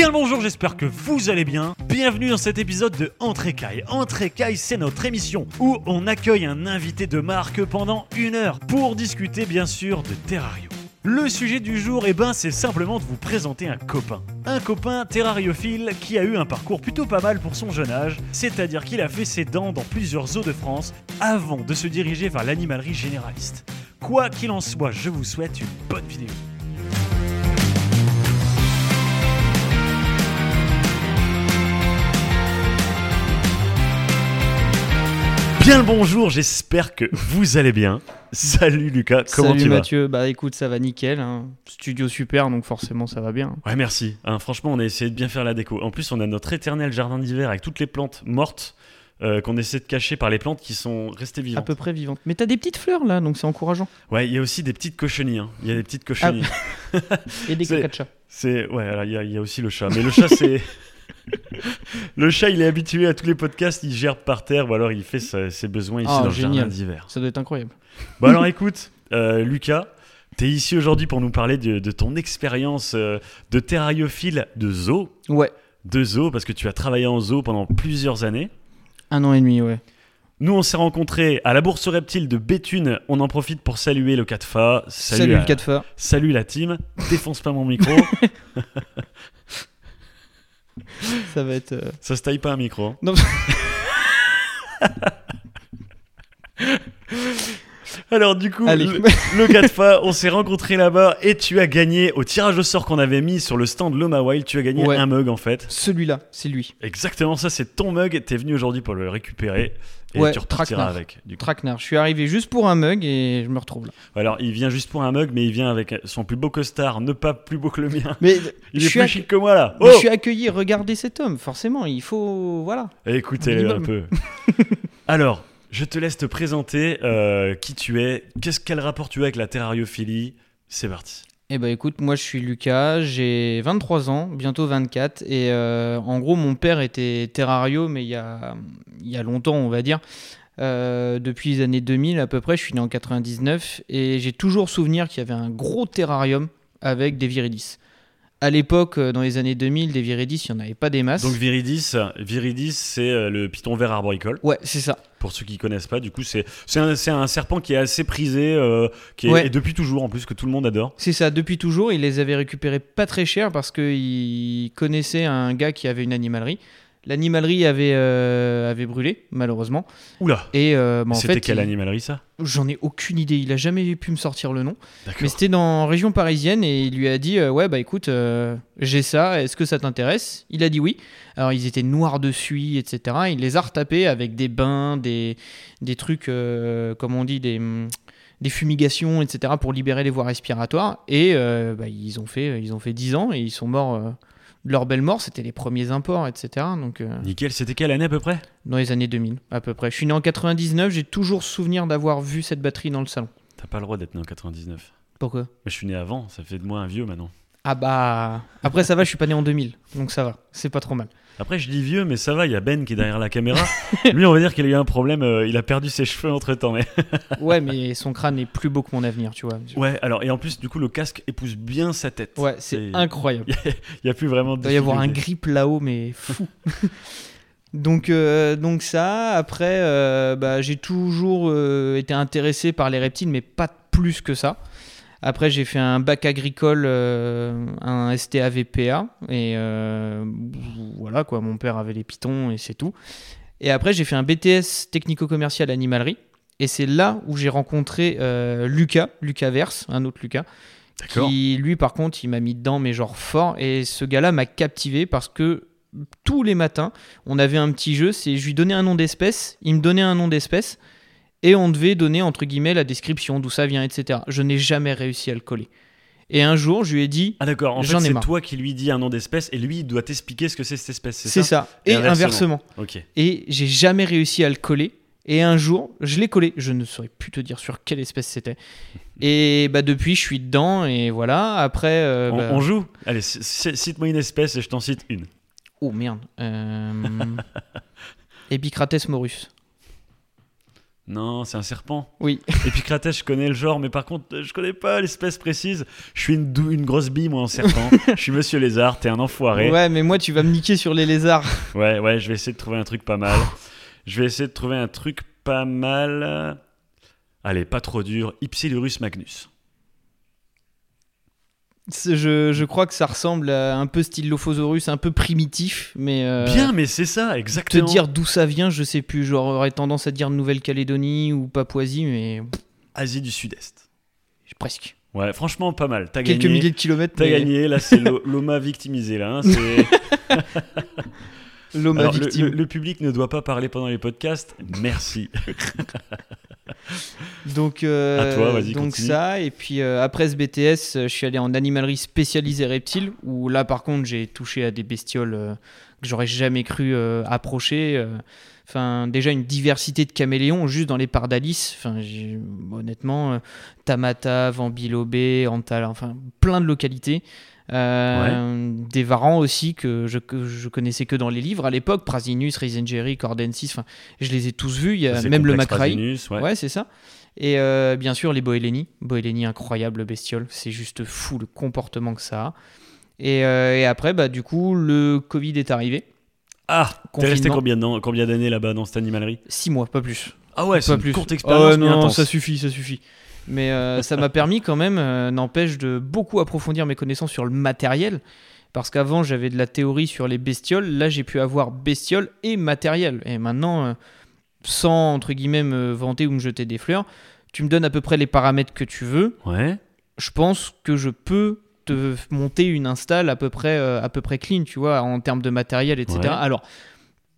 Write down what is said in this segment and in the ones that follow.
Bien le bonjour, j'espère que vous allez bien. Bienvenue dans cet épisode de Entrécaille. Entrécaille, c'est notre émission où on accueille un invité de marque pendant une heure pour discuter bien sûr de Terrario. Le sujet du jour, eh ben, c'est simplement de vous présenter un copain. Un copain terrariophile qui a eu un parcours plutôt pas mal pour son jeune âge, c'est-à-dire qu'il a fait ses dents dans plusieurs zoos de France avant de se diriger vers l'animalerie généraliste. Quoi qu'il en soit, je vous souhaite une bonne vidéo. Bien le bonjour, j'espère que vous allez bien. Salut Lucas, comment Salut tu Mathieu, bah écoute, ça va nickel. hein. Studio super, donc forcément ça va bien. vas Ouais, merci. Hein, franchement, on a essayé de bien faire la déco. En plus, on a notre éternel jardin d'hiver avec toutes les plantes mortes euh, qu'on essaie de cacher par les plantes qui sont restées À vivantes. peu près vivante. Mais t'as des petites fleurs là, donc c'est encourageant. Ouais, il y a aussi des petites cochonnies. hein. Il y a des petites cochonnies. Et des C'est- caca de chat. C'est ouais, y, il y a aussi le chat, mais le chat c'est le chat, il est habitué à tous les podcasts, il gère par terre ou alors il fait ses besoins ici Ah, dans le génial. jardin d'hiver. Ça doit être incroyable. Bon alors écoute, euh, Lucas, t'es ici aujourd'hui pour nous parler de, de ton expérience euh, de terrariophile de zoo, Ouais, de zoo parce que tu as travaillé en zoo pendant plusieurs années. un an et demi, ouais. Nous, on s'est rencontrés à la bourse reptile de Béthune. On en profite pour saluer le 4FA. Salut, Salut, à- le 4 fa. Salut la team. Défonce pas mon micro. Ça va être. euh, Ça se taille pas un micro. hein. Non. Alors du coup, Allez. le, 4FA, on s'est rencontrés là-bas et tu as gagné au tirage au sort qu'on avait mis sur le stand Loma Wild. Tu as gagné Ouais. un mug en fait. Celui-là, c'est lui. Exactement ça, c'est ton mug. T'es venu aujourd'hui pour le récupérer et Ouais, tu repartiras avec. Du. Traquenard. Je suis arrivé juste pour un mug et je me retrouve là. Alors il vient juste pour un mug, mais il vient avec son plus beau costard, ne pas plus beau que le mien. Mais Il je est suis, plus chic que moi là. mais Oh je suis accueilli. Regardez cet homme. Forcément, il faut. Voilà. Écoutez un peu. Alors, je te laisse te présenter euh, qui tu es, qu'est-ce quel rapport tu as avec la terrariophilie? C'est parti. Eh ben écoute, moi je suis Lucas, j'ai 23 ans, bientôt 24, et euh, en gros mon père était terrario, mais il y a, il y a longtemps on va dire, Euh, depuis les années 2000 à peu près, je suis né en 99, et j'ai toujours souvenir qu'il y avait un gros terrarium avec des viridis. À l'époque, dans les années 2000, des viridis, il n'y en avait pas des masses. Donc Viridis, Viridis, c'est le python vert arboricole. Ouais, c'est ça. Pour ceux qui connaissent pas, du coup, c'est c'est un, un serpent qui est assez prisé, euh, qui est Ouais. et depuis toujours en plus que tout le monde adore. C'est ça, depuis toujours, il les avait récupérés pas très cher parce qu'il connaissait un gars qui avait une animalerie. L'animalerie avait, euh, avait brûlé, malheureusement. Oula. Et euh, bah, en C'était fait, quelle il- animalerie ça? J'en ai aucune idée. Il a jamais pu me sortir le nom. D'accord. Mais c'était dans région parisienne et il lui a dit euh, ouais bah écoute euh, j'ai ça. Est-ce que ça t'intéresse? Il a dit oui. Alors ils étaient noirs de suie etc. Il les a retapés avec des bains, des des trucs euh, comme on dit des hum, des fumigations etc. pour libérer les voies respiratoires et euh, bah, ils ont fait ils ont fait 10 ans et ils sont morts. euh, belle mort, c'était les premiers imports, etc. Donc, euh, Nickel, c'était quelle année à peu près? dans les années 2000, à peu près. Je suis né en 99, j'ai toujours souvenir d'avoir vu cette batterie dans le salon. T'as pas le droit d'être né en 99. Pourquoi? Mais je suis né avant, ça fait de moi un vieux maintenant. Ah bah après ça va, je suis pas né en 2000, donc ça va, c'est pas trop mal. Après, je dis vieux, mais ça va, il y a Ben qui est derrière la caméra. Lui, on va dire qu'il a eu un problème, euh, il a perdu ses cheveux entre temps. Mais... Ouais, mais son crâne est plus beau que mon avenir, tu vois. Ouais, alors, et en plus, du coup, le casque épouse bien sa tête. Ouais, c'est incroyable. Il n'y a plus vraiment de. Il doit y avoir un grip là-haut, mais fou. donc, euh, donc ça, après, euh, bah, j'ai toujours été intéressé par les reptiles, mais pas plus que ça. Après, j'ai fait un bac agricole, euh, un STA VPA, et euh, voilà quoi, mon père avait les pitons et c'est tout. Et après, j'ai fait un BTS technico-commercial animalerie, et c'est là où j'ai rencontré euh, Lucas, Lucas Verse, un autre Lucas, D'accord. qui lui par contre il m'a mis dedans mais genre fort et ce gars-là m'a captivé parce que tous les matins on avait un petit jeu c'est je lui donnais un nom d'espèce il me donnait un nom d'espèce et on devait donner entre guillemets la description d'où ça vient etc je n'ai jamais réussi à le coller et un jour je lui ai dit Ah, d'accord. En fait, c'est toi qui lui dis un nom d'espèce et lui, il doit t'expliquer ce que c'est cette espèce. c'est ça, Et et inversement. inversement Ok. et j'ai jamais réussi à le coller et un jour je l'ai collé je ne saurais plus te dire sur quelle espèce c'était et bah depuis je suis dedans et voilà après euh, On, bah- on joue? Allez, cite-moi une espèce et je t'en cite une. Oh merde. Euh... Epicrates morus. Non, c'est un serpent. Oui. Épicratès, je connais le genre, mais par contre, je connais pas l'espèce précise. Je suis une, une grosse bille, moi, en serpent. je suis Monsieur Lézard, t'es un enfoiré. Ouais, mais moi, tu vas me niquer sur les lézards. Ouais, ouais, je vais essayer de trouver un truc pas mal. Je vais essayer de trouver un truc pas mal. Allez, pas trop dur. Ipsilurus magnus. Je, je crois que ça ressemble à un peu style Lophosaurus, un peu primitif, mais. euh, Bien, mais c'est ça, Te exactement. dire d'où ça vient, je sais plus. J'aurais tendance à dire Nouvelle-Calédonie ou Papouasie, mais Asie du Sud-Est. presque. Ouais, franchement, pas mal. T'as Quelques gagné. milliers de kilomètres. T'as mais gagné. Là, c'est l'o- l'OMA victimisé. Là, hein, L'homme le, victime. le- le public ne doit pas parler pendant les podcasts. Merci. Donc, euh, À toi, vas-y, donc continue. ça, et puis euh, après ce BTS, euh, je suis allé en animalerie spécialisée reptiles, où là par contre j'ai touché à des bestioles euh, que j'aurais jamais cru approcher. Enfin, déjà une diversité de caméléons juste dans les parcs d'Alice. Enfin, honnêtement, Tamata, Vambilobé, Antala, enfin plein de localités. Euh, Des varans aussi que je, que je connaissais que dans les livres à l'époque, Prasinus, Reisengeri, Cordensis, enfin, je les ai tous vus. Il y a même le Macrae. Ouais. Ouais, c'est ça. Et euh, bien sûr, les Boeleni. Boeleni, incroyable bestiole. C'est juste fou le comportement que ça a. Et, euh, et après, bah, du coup, le Covid est arrivé. Ah, t'es resté combien d'an- combien d'années là-bas dans cette animalerie? Six mois, pas plus. Ah ouais, c'est pas une plus. courte expérience, Oh, non, intense. ça suffit, ça suffit. Mais euh, ça m'a permis quand même, euh, n'empêche, de beaucoup approfondir mes connaissances sur le matériel. Parce qu'avant, j'avais de la théorie sur les bestioles. Là, j'ai pu avoir bestioles et matériel. Et maintenant, euh, sans, entre guillemets, me vanter ou me jeter des fleurs, tu me donnes à peu près les paramètres que tu veux. Ouais. je pense que je peux te monter une install à peu près, à peu près clean, tu vois, en termes de matériel, etc. Ouais. Alors,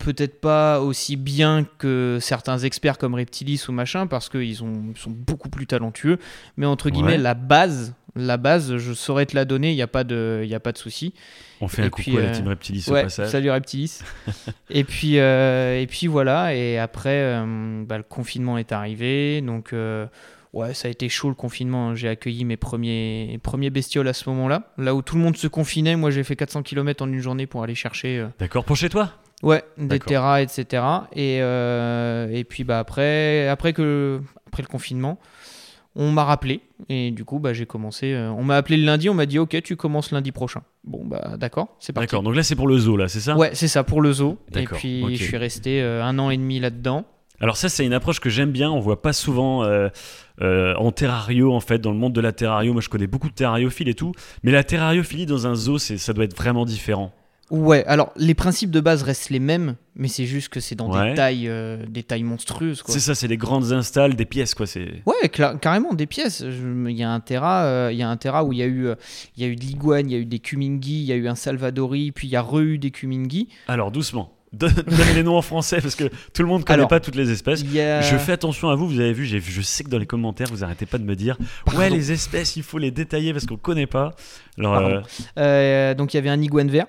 peut-être pas aussi bien que certains experts comme Reptilis ou machin, parce qu'ils ont- ils sont beaucoup plus talentueux, mais entre guillemets, Ouais. la base, la base, je saurais te la donner, il n'y a pas de, y a pas de souci. On fait Et un coucou puis, à la euh, team Reptilis au Ouais, passage. salut Reptilis. et puis euh, et puis voilà. Et après, euh, bah, le confinement est arrivé, donc euh, ouais, ça a été chaud le confinement. hein. J'ai accueilli mes premiers premiers bestioles à ce moment-là, là où tout le monde se confinait. Moi, j'ai fait 400 km en une journée pour aller chercher. euh, D'accord, pour chez toi? Ouais, des terras, etc. Et, euh, et puis bah après, après, que, après le confinement, on m'a rappelé. Et du coup, bah, j'ai commencé. euh, on m'a appelé le lundi, on m'a dit Ok, tu commences lundi prochain. Bon, bah d'accord, c'est parti. D'accord, donc là c'est pour le zoo, là, c'est ça? Ouais, c'est ça, pour le zoo. Et puis je suis resté euh, un an et demi là-dedans. Alors ça c'est une approche que j'aime bien, on voit pas souvent euh, euh, en terrario en fait, dans le monde de la terrario, moi je connais beaucoup de terrariophiles et tout, mais la terrariophilie dans un zoo, c'est- ça doit être vraiment différent. Ouais, alors les principes de base restent les mêmes, mais c'est juste que c'est dans Ouais. des tailles, euh, des tailles monstrueuses. C'est ça, c'est des grandes installes, des pièces quoi, c'est... Ouais, carrément des pièces. Il y a un terra, euh, il y a un terra où il y a eu, euh, il y a eu de l'iguane, il y a eu des kumingi, il y a eu un salvadori, puis il y a re-eu des kumingi. Alors doucement, donne les noms en français parce que tout le monde connaît Alors, pas toutes les espèces. A... Je fais attention à vous, vous avez vu, je sais que dans les commentaires vous arrêtez pas de me dire Pardon. ouais les espèces il faut les détailler parce qu'on connaît pas. Alors euh, Euh, donc il y avait un iguane vert.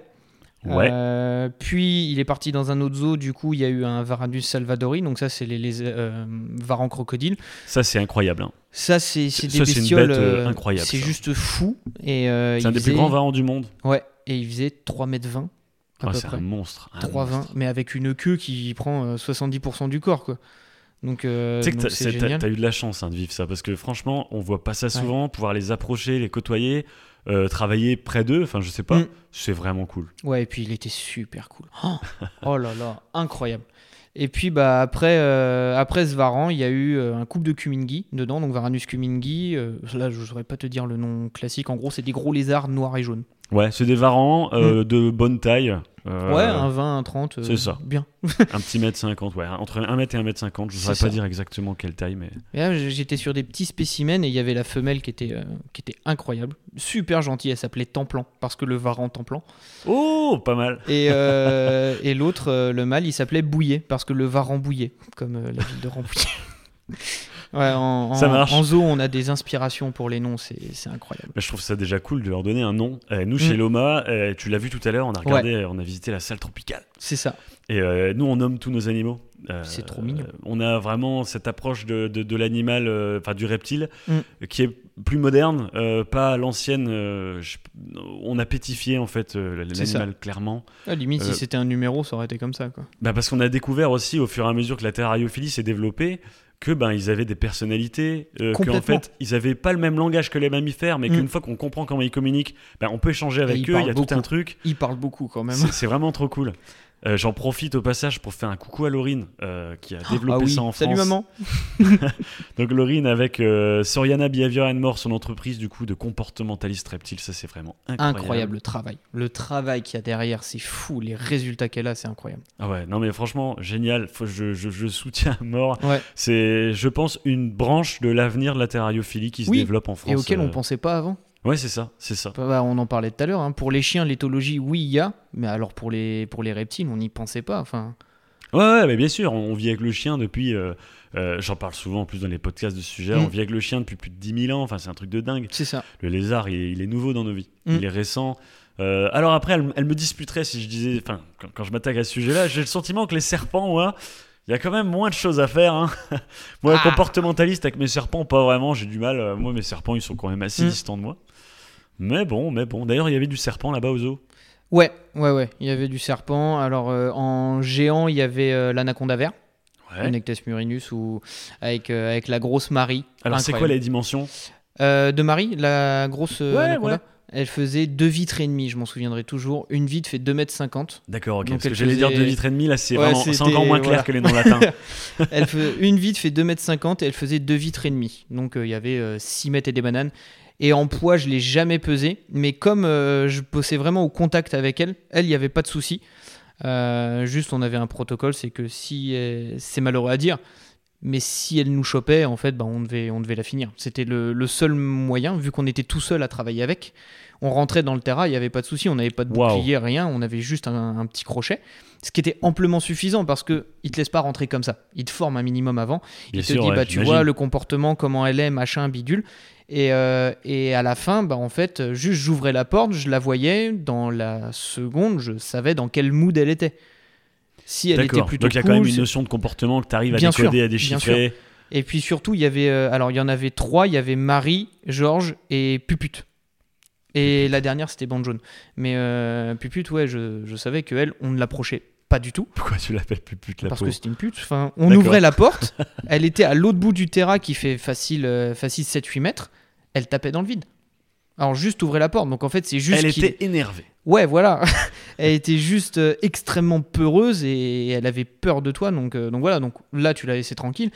Ouais, Euh, puis il est parti dans un autre zoo. Du coup, il y a eu un Varanus salvadori. Donc ça, c'est les, les euh, varans crocodiles. ça c'est incroyable. hein. Ça, c'est des Ça, bestioles. bête, euh, euh, incroyable, C'est ça. juste fou. Et C'est un des plus grands varans du monde. Ouais, et il faisait 3m20 à Ah, c'est un monstre. un 3,20, monstre. mais avec une queue qui prend euh, 70% du corps, quoi. Donc, euh, Tu sais que t'as- eu de la chance hein, de vivre ça parce que franchement, on voit pas ça Ouais. souvent. Pouvoir les approcher, les côtoyer, euh, travailler près d'eux, enfin je sais pas, Mm. c'est vraiment cool. Ouais, et puis il était super cool. Oh, oh là là, incroyable. Et puis bah après, euh, après ce varan, il y a eu euh, un couple de Kumingi dedans, donc Varanus Kumingi. euh, là, je ne saurais pas te dire le nom classique. En gros, c'est des gros lézards noirs et jaunes. Ouais, c'est des varans euh, de bonne taille. euh, ouais, un 20, un 30. euh, c'est ça. Bien. un petit mètre 50, ouais, entre 1 mètre et 1 mètre 50. Je ne saurais pas dire exactement quelle taille, mais j'étais sur des petits spécimens et il y avait la femelle qui était, qui était incroyable. Super gentille, elle s'appelait Templan, parce que le varan Templan. oh, pas mal. Et, et l'autre, le mâle, il s'appelait Bouillet, parce que le Varan Bouillet, comme la ville de Rambouillet. Ouais, en, en- Ça marche. en zoo, on a des inspirations pour les noms, c'est incroyable. Mais je trouve ça déjà cool de leur donner un nom. Euh, nous, chez Mm. Loma, euh, tu l'as vu tout à l'heure, on a regardé, on a visité la salle tropicale. C'est ça. Et euh, nous, on nomme tous nos animaux. C'est trop mignon. On a vraiment cette approche de, de- de l'animal, enfin du reptile, Mm. qui est plus moderne, pas l'ancienne. on a pétifié en fait l'animal clairement. À limite, Euh, si c'était un numéro, ça aurait été comme ça. Quoi. Bah, parce qu'on a découvert aussi au fur et à mesure que la terrariophilie s'est développée que ben ils avaient des personnalités, euh, qu'en fait ils avaient pas le même langage que les mammifères, mais Mm. qu'une fois qu'on comprend comment ils communiquent, ben, on peut échanger avec ils eux. Il y a parlent tout un beaucoup. truc. Il parle beaucoup quand même. C'est vraiment trop cool. Euh, J'en profite au passage pour faire un coucou à Laurine euh, qui a développé Ah oui. ça en Salut France. maman. Donc Laurine avec euh, Soriana Behavior and More, son entreprise du coup de comportementaliste reptile, ça c'est vraiment incroyable. Incroyable le travail. Le travail qu'il y a derrière, c'est fou. Les résultats qu'elle a, c'est incroyable. Ah ouais, non mais franchement génial. Faut, je, je, je soutiens à mort. Ouais. C'est, je pense, une branche de l'avenir de la terrariophilie qui se développe en France. Et auquel euh. on pensait pas avant. Ouais, c'est ça, c'est ça. Bah, on en parlait tout à l'heure. hein. Pour les chiens, l'éthologie, oui, il y a. Mais alors pour les, pour les reptiles, on n'y pensait pas. Enfin, Ouais, ouais, mais bien sûr, on vit avec le chien depuis. euh, euh, J'en parle souvent en plus dans les podcasts de ce sujet. Mm. On vit avec le chien depuis plus de 10 000 ans. Enfin, c'est un truc de dingue. c'est ça. Le lézard, il est, il est nouveau dans nos vies. Mm. Il est récent. Euh, alors après, elle, elle me disputerait si je disais. Enfin, quand, quand je m'attaque à ce sujet-là, j'ai le sentiment que les serpents, ouais, il y a quand même moins de choses à faire. hein. moi, Ah. comportementaliste avec mes serpents, pas vraiment. J'ai du mal. Moi, mes serpents, ils sont quand même assez Mm. distants de moi. Mais bon, mais bon. D'ailleurs, il y avait du serpent là-bas au zoo. Ouais, ouais, ouais. Il y avait du serpent. Alors euh, en géant, il y avait euh, l'anaconda vert, Ouais. Nectes murinus, ou avec, euh, avec la grosse Marie. Alors, c'est quoi les dimensions Euh, de Marie, la grosse euh, Ouais, anaconda, ouais. elle faisait 2 vitres et demi, je m'en souviendrai toujours. Une vitre fait 2 mètres 50. D'accord, ok. Donc, Parce que j'allais dire deux litres et demi, là, c'est Ouais, encore moins clair voilà. que les noms latins. Elle fait, une vitre fait 2 mètres 50 et elle faisait 2 vitres et demi. Donc euh, il y avait 6 mètres et des bananes. Et en poids, je l'ai jamais pesé. Mais comme euh, je bossais vraiment au contact avec elle, elle, il n'y avait pas de souci. Euh, juste, on avait un protocole, c'est que si euh, c'est malheureux à dire, mais si elle nous chopait, en fait, bah, on, devait, on devait la finir. C'était le, le seul moyen, vu qu'on était tout seul à travailler avec. On rentrait dans le terrain, il n'y avait pas de souci, on n'avait pas de bouclier, rien, on avait juste un, un petit crochet. Ce qui était amplement suffisant parce que il te laisse pas rentrer comme ça. Il te forme un minimum avant. Bien il te sûr, dit ouais, bah tu vois le comportement, comment elle est, machin, bidule. Et, euh, et à la fin, bah en fait, juste j'ouvrais la porte, je la voyais. Dans la seconde, je savais dans quel mood elle était. Si elle était plutôt Donc il y a cool, quand même une notion de comportement que tu arrives à Bien décoder, sûr, à bien déchiffrer. Et puis surtout, il y avait, euh, alors il y en avait trois. Il y avait Marie, Georges et Pupute. Et la dernière, c'était Bande Jaune. Mais euh, Pupute, ouais, je, je savais que elle, on ne l'approchait pas du tout. Pourquoi tu l'appelles pupute la parce peau que c'était une pute. Enfin, on ouvrait la porte, elle était à l'autre bout du terrain qui fait facile, euh, facile 7-8 mètres, elle tapait dans le vide. Alors juste ouvrait la porte, donc en fait c'est juste Elle était énervée. Ouais, voilà. elle était juste euh, extrêmement peureuse et elle avait peur de toi, donc, euh, donc voilà, donc là tu l'as laissé tranquille.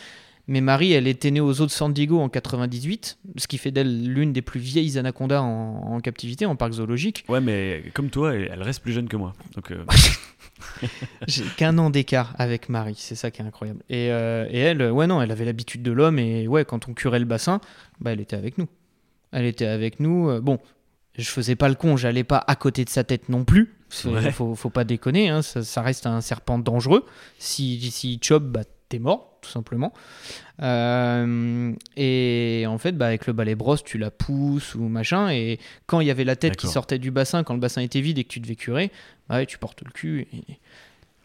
Mais Marie, elle était née aux eaux de San Diego en 98, ce qui fait d'elle l'une des plus vieilles anacondas en, en captivité, en parc zoologique. Ouais, mais comme toi, elle reste plus jeune que moi. Donc euh, J'ai qu'un an d'écart avec Marie, c'est ça qui est incroyable. Et, et elle, ouais, non, elle avait l'habitude de l'homme et ouais, quand on curait le bassin, bah, elle était avec nous. Elle était avec nous. euh, bon, je faisais pas le con, j'allais pas à côté de sa tête non plus. Ouais. Faut, faut pas déconner, hein, ça, ça reste un serpent dangereux. Si, si chope, bah, t'es mort, tout simplement. Euh, et en fait, bah, avec le balai brosse, tu la pousses ou machin. Et quand il y avait la tête qui sortait du bassin, quand le bassin était vide et que tu devais curer, bah tu portes le cul. Et...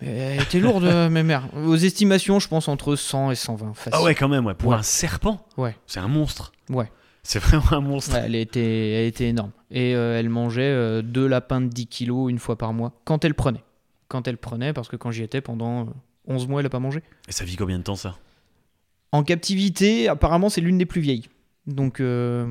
Elle était lourde, euh, ma mère. Aux estimations, je pense entre 100 et 120. Facile. Ah ouais, quand même, ouais. Pour Ouais. un serpent, Ouais. c'est un monstre. Ouais. C'est vraiment un monstre. Ouais, elle, était, elle était énorme. Et euh, elle mangeait euh, deux lapins de 10 kilos une fois par mois. Quand elle prenait. Quand elle prenait, parce que quand j'y étais pendant euh, 11 mois, elle n'a pas mangé. Et ça vit combien de temps ça? En captivité, apparemment, c'est l'une des plus vieilles. Donc, euh,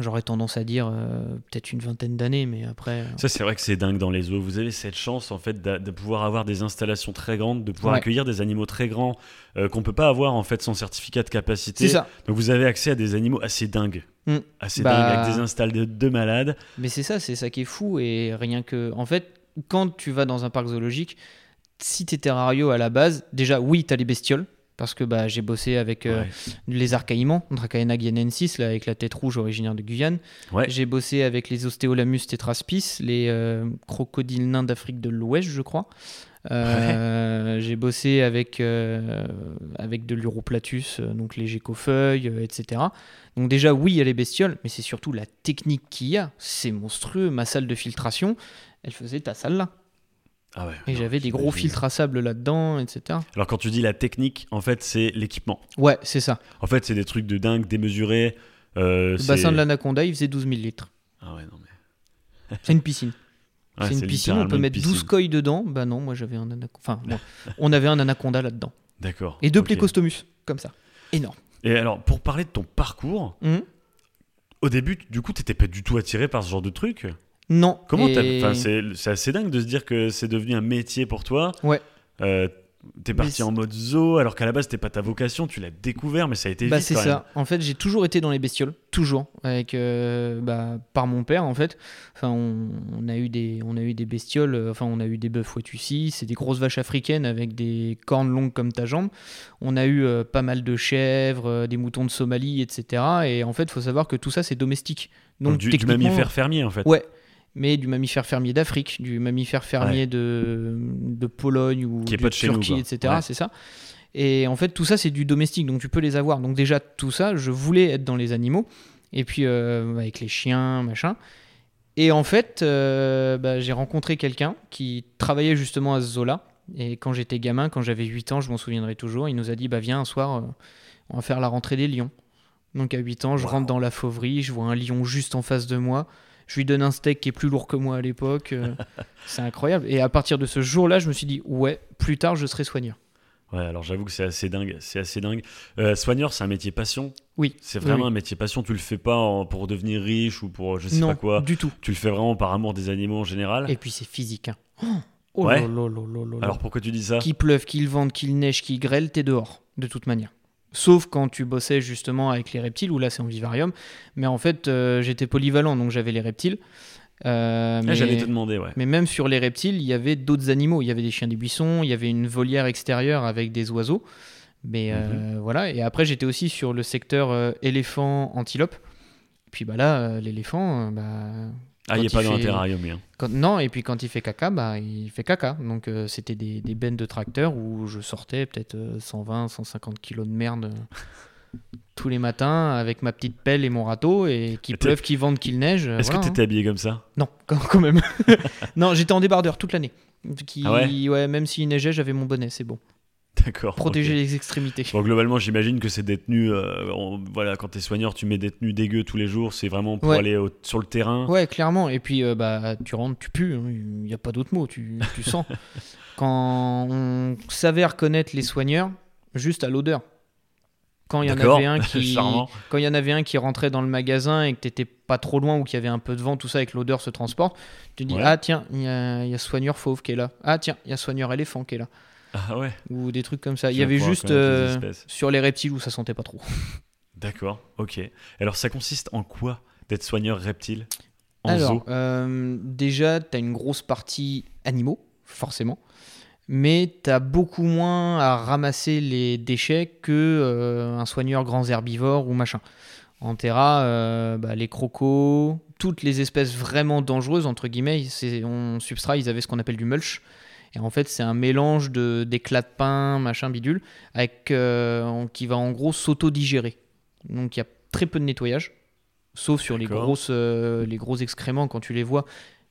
j'aurais tendance à dire euh, peut-être une vingtaine d'années, mais après. euh, Ça, c'est vrai que c'est dingue dans les zoos. Vous avez cette chance, en fait, de, pouvoir avoir des installations très grandes, de pouvoir Ouais. accueillir des animaux très grands euh, qu'on peut pas avoir, en fait, sans certificat de capacité. C'est ça. Donc vous avez accès à des animaux assez dingues. Mm. Assez Bah- dingues, avec des installs de, de malades. Mais c'est ça, c'est ça qui est fou. Et rien que. En fait, quand tu vas dans un parc zoologique, si t'es terrario à la base, déjà, oui, t'as les bestioles. Parce que bah, j'ai bossé avec euh, Ouais. les arcaïmans, Dracaena guianensis, là, avec la tête rouge originaire de Guyane. Ouais. J'ai bossé avec les Ostéolamus tetraspis, les euh, crocodiles nains d'Afrique de l'Ouest, je crois. Euh, J'ai bossé avec, avec de l'Uroplatus, donc les gécofeuilles, etc. Donc déjà, oui, il y a les bestioles, mais c'est surtout la technique qu'il y a. C'est monstrueux. Ma salle de filtration, elle faisait ta salle là. Ah ouais, Et j'avais des gros filtres à sable là-dedans, etc. Alors quand tu dis la technique, en fait, c'est l'équipement. Ouais, c'est ça. En fait, c'est des trucs de dingue, démesurés. Euh, Le bassin de l'Anaconda, il faisait 12 000 litres. Ah ouais, non mais. C'est une piscine. Ouais, c'est une piscine, on peut mettre piscine. 12 coils dedans. Bah non, moi j'avais un anaconda. Enfin, bon, on avait un anaconda là-dedans. D'accord. Et deux ok. plécostomus, comme ça. énorme. Et alors, pour parler de ton parcours, Mhm. au début, du coup, t'étais pas du tout attiré par ce genre de truc? Non. Comment t'as. et- c'est c'est assez dingue de se dire que c'est devenu un métier pour toi. Ouais. Euh, T'es parti en mode zoo, alors qu'à la base, c'était pas ta vocation, tu l'as découvert, mais ça a été Bah c'est ça. En fait, j'ai toujours été dans les bestioles, toujours, avec euh, bah, par mon père en fait. Enfin, on, on a eu des, on a eu des bestioles. euh, Enfin, on a eu des bœufs Watusi, c'est des grosses vaches africaines avec des cornes longues comme ta jambe. On a eu euh, pas mal de chèvres, des moutons de Somalie, etc. Et en fait, faut savoir que tout ça c'est domestique. Donc, Donc, du, du mammifère fermier, en fait. Ouais. Mais du mammifère fermier d'Afrique, du mammifère fermier de, de Pologne ou de nous, Turquie, etc. Ouais. C'est ça. Et en fait, tout ça, c'est du domestique, donc tu peux les avoir. Donc déjà, tout ça, je voulais être dans les animaux. Et puis, euh, avec les chiens, machin. Et en fait, euh, bah, j'ai rencontré quelqu'un qui travaillait justement à ce zoo-là. Et quand j'étais gamin, quand j'avais 8 ans, je m'en souviendrai toujours, il nous a dit, bah viens un soir, euh, on va faire la rentrée des lions. Donc à 8 ans, je Wow. rentre dans la fauverie, je vois un lion juste en face de moi. Je lui donne un steak qui est plus lourd que moi à l'époque. euh, c'est incroyable. Et à partir de ce jour-là, je me suis dit, ouais, plus tard, je serai soigneur. Ouais, alors j'avoue que c'est assez dingue. C'est assez dingue. Euh, soigneur, c'est un métier passion. Oui. C'est vraiment oui. un métier passion. Tu le fais pas en- pour devenir riche ou pour je sais non, pas quoi. du tout. Tu le fais vraiment par amour des animaux en général. Et puis c'est physique. hein. Oh Ouais. là là. Alors pourquoi tu dis ça? Qu'il pleuve, qu'il vente, qu'il neige, qu'il grêle, t'es dehors, de toute manière. Sauf quand tu bossais justement avec les reptiles, où là c'est en vivarium. Mais en fait, euh, j'étais polyvalent, donc j'avais les reptiles. Euh, Ah, mais... J'allais te demander, ouais. mais même sur les reptiles, il y avait d'autres animaux. Il y avait des chiens des buissons, il y avait une volière extérieure avec des oiseaux. Mais Mhm. euh, voilà. Et après, j'étais aussi sur le secteur éléphant-antilope. Puis bah là, l'éléphant, bah, Ah, il n'y a quand pas dans un terrarium, hein. quand- non, et puis quand il fait caca, bah, il fait caca. Donc euh, c'était des, des bennes de tracteur où je sortais peut-être euh, 120, 150 kilos de merde euh, tous les matins avec ma petite pelle et mon râteau et qu'il pleuve, qu'il vente, qu'il neige. euh, Est-ce voilà, que hein. t'étais habillé comme ça? Non, quand, même. non, j'étais en débardeur toute l'année. Qui, Ah ouais même s'il neigeait, j'avais mon bonnet, c'est bon. D'accord. Protéger les extrémités. Bon, globalement, j'imagine que c'est des tenues. euh, on- voilà, quand t'es soigneur, tu mets des tenues dégueu tous les jours. C'est vraiment pour Ouais. aller au- sur le terrain. Ouais, clairement. Et puis, euh, bah, tu rentres, tu pues. hein. Il n'y a pas d'autre mot. Tu, tu sens. Quand on savait reconnaître les soigneurs, juste à l'odeur. Quand il y en avait un qui, quand il y en avait un qui rentrait dans le magasin et que t'étais pas trop loin ou qu'il y avait un peu de vent, tout ça, et que l'odeur se transporte, tu te dis Ouais. ah tiens, il y a, il y a soigneur fauve qui est là. Ah tiens, il y a soigneur éléphant qui est là. Ah ouais. Ou des trucs comme ça. Il y avait juste euh, sur les reptiles où ça sentait pas trop. D'accord. Ok. Alors, ça consiste en quoi d'être soigneur reptile? En Alors, zoo? euh, déjà, tu as une grosse partie animaux, forcément. Mais tu as beaucoup moins à ramasser les déchets que euh, un soigneur grands herbivores ou machin. En terra, bah, les crocos, toutes les espèces vraiment dangereuses, entre guillemets, on substrat, ils avaient ce qu'on appelle du mulch. Et en fait, c'est un mélange de, d'éclats de pain, machin bidule, avec, euh, qui va en gros s'auto-digérer. Donc il y a très peu de nettoyage, sauf sur les, grosses, euh, les gros excréments, quand tu les vois,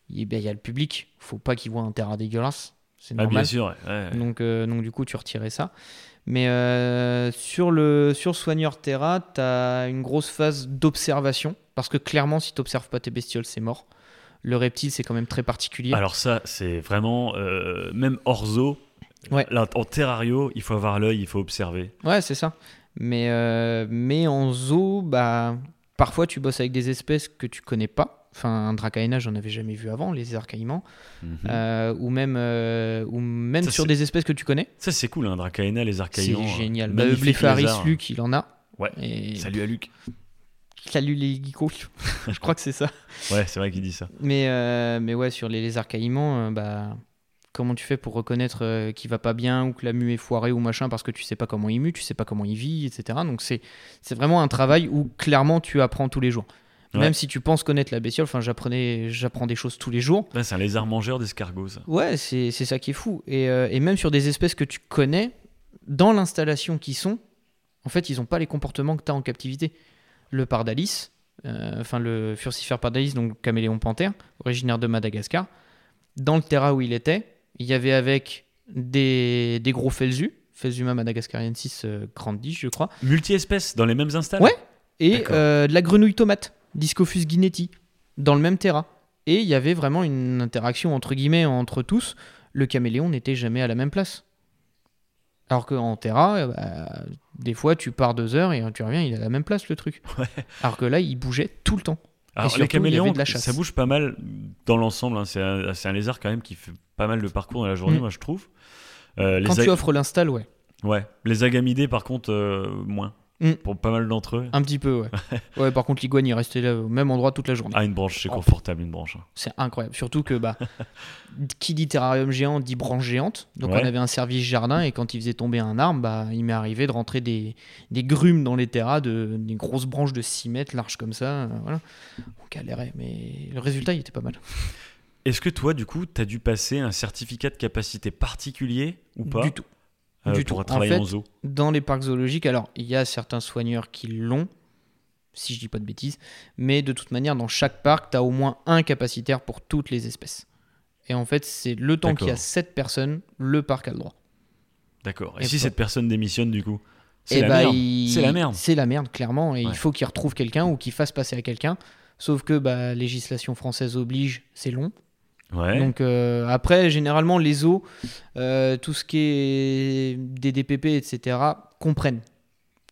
il y a- il y a le public, faut pas qu'ils voient un terrain dégueulasse, c'est Ah, bien normal. sûr. ouais, ouais. Donc, euh, donc du coup, tu retirais ça. Mais euh, sur, le, sur Soigneur Terra, tu as une grosse phase d'observation. Parce que clairement, si tu n'observes pas tes bestioles, c'est mort. Le reptile, c'est quand même très particulier. Alors ça, c'est vraiment euh, même hors zoo. Ouais. Là, en terrario, il faut avoir l'œil, il faut observer. Ouais, c'est ça. Mais, euh, mais en zoo, bah, parfois tu bosses avec des espèces que tu connais pas. Enfin, un dracaena, j'en avais jamais vu avant, les arcaïmans. Mhm. Euh, ou même, ou même Ça, sur c'est- des espèces que tu connais. Ça, c'est cool, un Dracaena, les C'est arcaïons. génial. Bah, lézards. Luc, il en a. Ouais. Et... Salut à Luc. Salut les geekos. Je crois que c'est ça. Ouais, c'est vrai qu'il dit ça. Mais, euh, mais ouais, sur les lézards caïmans, euh, bah, comment tu fais pour reconnaître euh, qu'il va pas bien ou que la mue est foirée ou machin parce que tu sais pas comment il mue, tu sais pas comment il vit, etc. Donc c'est c'est vraiment un travail où clairement tu apprends tous les jours. Ouais. Même si tu penses connaître la bestiole, enfin j'apprenais, j'apprends des choses tous les jours. Là, c'est un lézard mangeur d'escargots. Ouais, c'est c'est ça qui est fou. Et, euh, et même sur des espèces que tu connais, dans l'installation qu'ils sont, en fait, ils ont pas les comportements que tu as en captivité. Le pardalis, euh, enfin le furcifère pardalis, donc caméléon panthère, originaire de Madagascar, dans le terrain où il était, il y avait avec des, des gros felsus, Phelsuma madagascariensis euh, grandis, je crois, Multi-espèces dans les mêmes installs Ouais. et euh, de la grenouille tomate, Discophus guinetti, dans le même terrain. Et il y avait vraiment une interaction entre guillemets entre tous. Le caméléon n'était jamais à la même place. Alors qu'en Terra, euh, bah, des fois, tu pars deux heures et tu reviens, il est à la même place le truc. Ouais. Alors que là, il bougeait tout le temps. Alors, surtout, les caméléons, de la chasse. ça bouge pas mal dans l'ensemble. hein. C'est un, lézard quand même qui fait pas mal de parcours dans la journée, Mm. moi je trouve. Euh, les Quand tu offres l'install, ouais. Ouais, les agamidés par contre, euh, moins. Mm. Pour pas mal d'entre eux. Un petit peu, ouais. ouais, par contre, l'iguane, il restait là au même endroit toute la journée. Ah, une branche, c'est Oh. confortable une branche. hein. C'est incroyable. Surtout que, bah, qui dit terrarium géant dit branche géante. Donc, Ouais. on avait un service jardin et quand il faisait tomber un arbre, bah, il m'est arrivé de rentrer des, des grumes dans les terras, de, des grosses branches de 6 mètres larges comme ça. euh, voilà. On galérait, mais le résultat, il était pas mal. Est-ce que toi, du coup, t'as dû passer un certificat de capacité particulier ou pas? Du tout. Euh, du pour tout. Travailler en, fait, zoo Dans les parcs zoologiques, alors, il y a certains soigneurs qui l'ont, si je dis pas de bêtises, mais de toute manière, dans chaque parc, tu as au moins un capacitaire pour toutes les espèces. Et en fait, c'est le temps qu'il y a D'accord. 7 personnes, le parc a le droit. D'accord. Et, Et si cette personne démissionne, du coup C'est Eh la bah, il- C'est la merde. C'est la merde, clairement. Et Ouais. il faut qu'il retrouve quelqu'un ou qu'il fasse passer à quelqu'un. Sauf que bah, législation française oblige, c'est long. Ouais. Donc euh, après, généralement, les zoos, euh, tout ce qui est des DPP, etc., comprennent.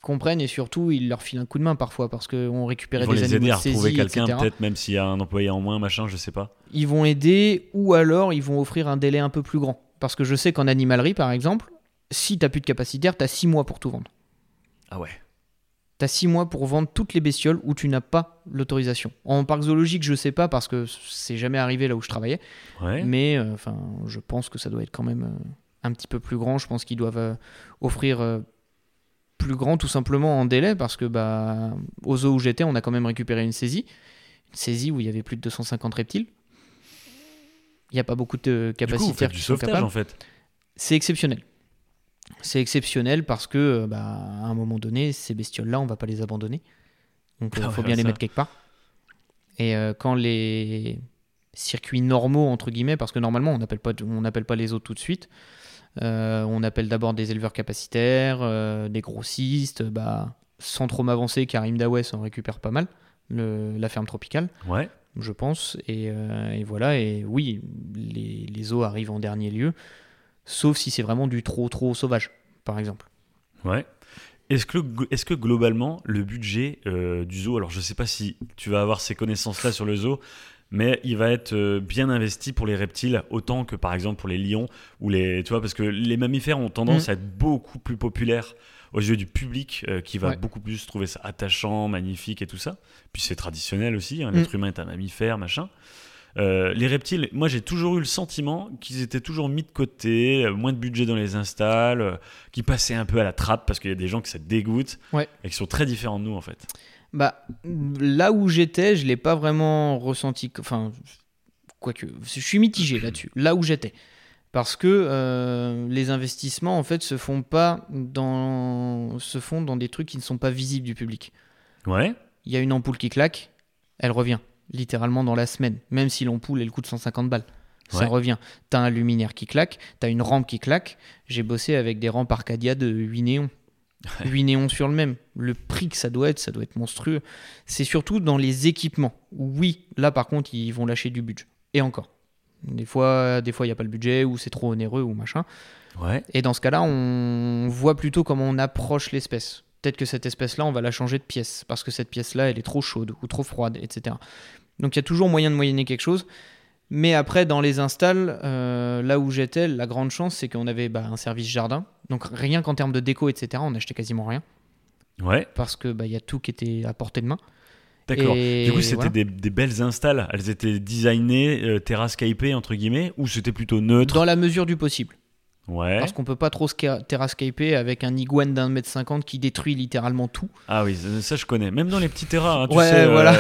Comprennent et surtout, ils leur filent un coup de main parfois parce qu'on récupérait Ils vont des les animaux aider à retrouver quelqu'un, etc.. peut-être même s'il y a un employé en moins, machin, je sais pas. Ils vont aider ou alors ils vont offrir un délai un peu plus grand. Parce que je sais qu'en animalerie, par exemple, si tu plus de capacitaire, tu as 6 mois pour tout vendre. Ah ouais. Tu as 6 mois pour vendre toutes les bestioles où tu n'as pas l'autorisation. En parc zoologique, je sais pas parce que c'est jamais arrivé là où je travaillais. Ouais. Mais euh, enfin, je pense que ça doit être quand même euh, un petit peu plus grand. Je pense qu'ils doivent euh, offrir plus grand tout simplement en délai parce que bah, au zoo où j'étais, on a quand même récupéré une saisie. Une saisie où il y avait plus de 250 reptiles. Il n'y a pas beaucoup de Du coup, vous capacitaires faites du sauvetage en fait. C'est exceptionnel. C'est exceptionnel parce que, euh, bah, à un moment donné, ces bestioles-là, on va pas les abandonner. Donc, il Ah faut ouais, bien les mettre quelque part. Et euh, quand les circuits normaux, entre guillemets, parce que normalement, on n'appelle pas, on pas les autres tout de suite. euh, on appelle d'abord des éleveurs capacitaires, euh, des grossistes, bah, sans trop m'avancer, Karim Dawes en récupère pas mal, le- la ferme tropicale Ouais. je pense. Et, euh, et voilà, et oui, les, les eaux arrivent en dernier lieu, sauf si c'est vraiment du trop trop sauvage, par exemple. Ouais. Est-ce que, est que globalement, le budget euh, du zoo, alors je sais pas si tu vas avoir ces connaissances-là sur le zoo, mais il va être euh, bien investi pour les reptiles, autant que par exemple pour les lions, ou les, tu vois, parce que les mammifères ont tendance Mhm. à être beaucoup plus populaires aux yeux du public, euh, qui va Ouais. beaucoup plus trouver ça attachant, magnifique et tout ça. Puis c'est traditionnel aussi, hein, Mhm. l'être humain est un mammifère, machin. Euh, les reptiles, moi j'ai toujours eu le sentiment qu'ils étaient toujours mis de côté, euh, moins de budget dans les installs, euh, qui passaient un peu à la trappe parce qu'il y a des gens que ça dégoûte Ouais. et qui sont très différents de nous en fait. Bah, là où j'étais, je l'ai pas vraiment ressenti. Enfin, quoique, je suis mitigé là-dessus. Là où j'étais. Parce que les investissements, en fait, se font pas dans, se font dans des trucs qui ne sont pas visibles du public. Ouais, Il y a une ampoule qui claque, elle revient, littéralement dans la semaine, même si l'ampoule, elle coûte 150 balles. Ça Ouais. revient. T'as un luminaire qui claque, t'as une rampe qui claque. J'ai bossé avec des rampes Arcadia de 8 néons. 8 néons sur le même. Le prix que ça doit être, ça doit être monstrueux. C'est surtout dans les équipements. Oui, là par contre, ils vont lâcher du budget. Et encore. Des fois, des fois, il n'y a pas le budget, ou c'est trop onéreux, ou machin. ouais, Et dans ce cas-là, on voit plutôt comment on approche l'espèce. Peut-être que cette espèce-là, on va la changer de pièce, parce que cette pièce-là, elle est trop chaude ou trop froide, etc. Donc il y a toujours moyen de moyenner quelque chose. Mais après, dans les installs, euh, là où j'étais, la grande chance, c'est qu'on avait bah, un service jardin. Donc rien qu'en termes de déco, etc., on n'achetait quasiment rien, ouais, parce que bah, y a tout qui était à portée de main. d'accord. Et Du coup, c'était voilà. des, des belles installs, elles étaient designées, euh, terrascapées entre guillemets, ou c'était plutôt neutre? Dans la mesure du possible. Ouais. Parce qu'on peut pas trop terrascaper avec un iguane d'un mètre cinquante qui détruit littéralement tout. Ah oui, ça, ça, je connais. Même dans les petits terrains, hein, tu Ouais, sais, euh, voilà.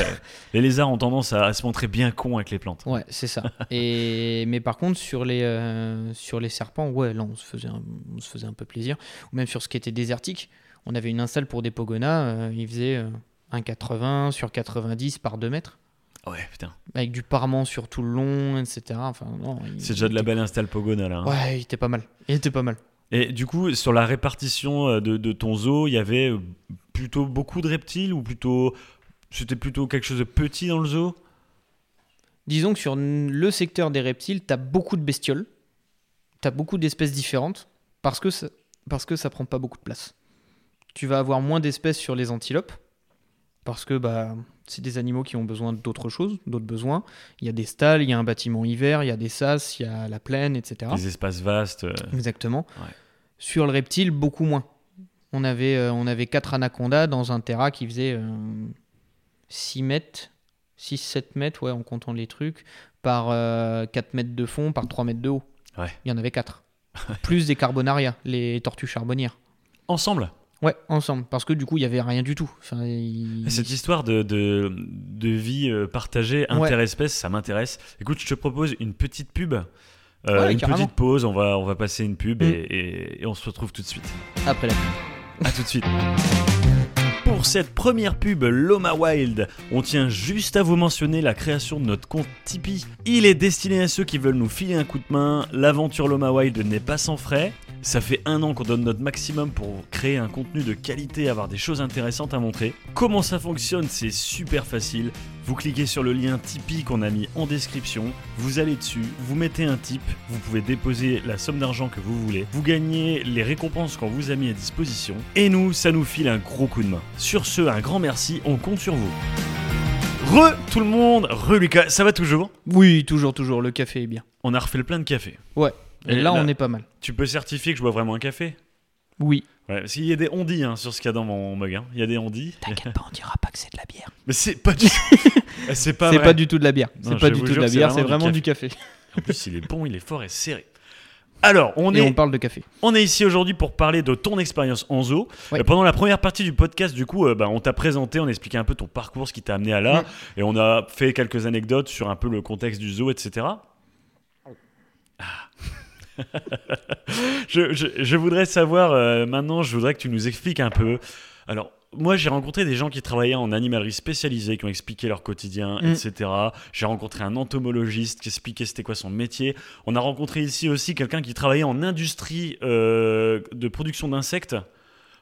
les lézards ont tendance à, à se montrer bien cons avec les plantes. Ouais, c'est ça. Et mais par contre sur les euh, sur les serpents, ouais, là on se faisait un, on se faisait un peu plaisir. Ou même sur ce qui était désertique, on avait une installe pour des pogonas, euh, il faisait euh, 1,80 sur 90 par 2 mètres, Ouais, putain. avec du parement sur tout le long, etc. Enfin, C'est déjà de la belle install Pogona là. hein. Ouais, il était pas mal. Il était pas mal. Et du coup, sur la répartition euh, de, de ton zoo, il y avait euh, plutôt beaucoup de reptiles ou plutôt. C'était plutôt quelque chose de petit dans le zoo? Disons que sur le secteur des reptiles, t'as beaucoup de bestioles, t'as beaucoup d'espèces différentes, parce que ça- parce que ça prend pas beaucoup de place. Tu vas avoir moins d'espèces sur les antilopes parce que bah, c'est des animaux qui ont besoin d'autres choses, d'autres besoins. Il y a des stalles, il y a un bâtiment hiver, il y a des sas, il y a la plaine, etc. Des espaces vastes. euh, Exactement. Ouais. Sur le reptile, beaucoup moins. On avait, euh, on avait 4 anacondas dans un terra qui faisait 6 mètres, 6-7 mètres, ouais, en comptant les trucs, par 4 mètres de fond, par 3 mètres de haut. Ouais. Il y en avait 4. Plus des carbonaria, les tortues charbonnières. Ensemble? Ouais, ensemble. Parce que du coup, il y avait rien du tout. Enfin, il- Cette histoire de, de, de vie euh, partagée Ouais. interespèce, ça m'intéresse. Écoute, je te propose une petite pub. Euh, Ouais, une carrément. petite pause, on va, on va passer une pub Mm. et, et- et on se retrouve tout de suite. Après la A tout de suite. Pour cette première pub Loma Wild, on tient juste à vous mentionner la création de notre compte Tipeee. Il est destiné à ceux qui veulent nous filer un coup de main. L'aventure Loma Wild n'est pas sans frais. Ça fait un an qu'on donne notre maximum pour créer un contenu de qualité, avoir des choses intéressantes à montrer. Comment ça fonctionne C'est super facile. Vous cliquez sur le lien Tipeee qu'on a mis en description, vous allez dessus, vous mettez un tip, vous pouvez déposer la somme d'argent que vous voulez, vous gagnez les récompenses qu'on vous a mis à disposition, et nous, ça nous file un gros coup de main. Sur ce, un grand merci, on compte sur vous. Re tout le monde, re Lucas, ça va toujours? Oui, toujours, toujours. Le café est bien. On a refait le plein de café. Ouais. Et, Et là, là- on est pas mal. Tu peux certifier que je bois vraiment un café Oui. Ouais, parce qu'il y a des ondis hein, sur ce qu'il y a dans mon mug. hein. Il y a des ondis. T'inquiète pas, on dira pas que c'est de la bière. Mais c'est pas du Eh, C'est pas pas du tout de la bière. C'est pas du tout de la bière, c'est vraiment du du café. En plus, il est bon, il est fort et serré. Alors, on Et est, on parle de café. on est ici aujourd'hui pour parler de ton expérience en zoo. Euh, pendant la première partie du podcast, du coup, euh, bah, on t'a présenté, on a expliqué un peu ton parcours, ce qui t'a amené à là, et on a fait quelques anecdotes sur un peu le contexte du zoo, etc. Ah. je, je- je voudrais savoir, euh, maintenant, je voudrais que tu nous expliques un peu. Alors, moi, j'ai rencontré des gens qui travaillaient en animalerie spécialisée, qui ont expliqué leur quotidien, Mm. etc. J'ai rencontré un entomologiste qui expliquait c'était quoi son métier. On a rencontré ici aussi quelqu'un qui travaillait en industrie euh, de production d'insectes.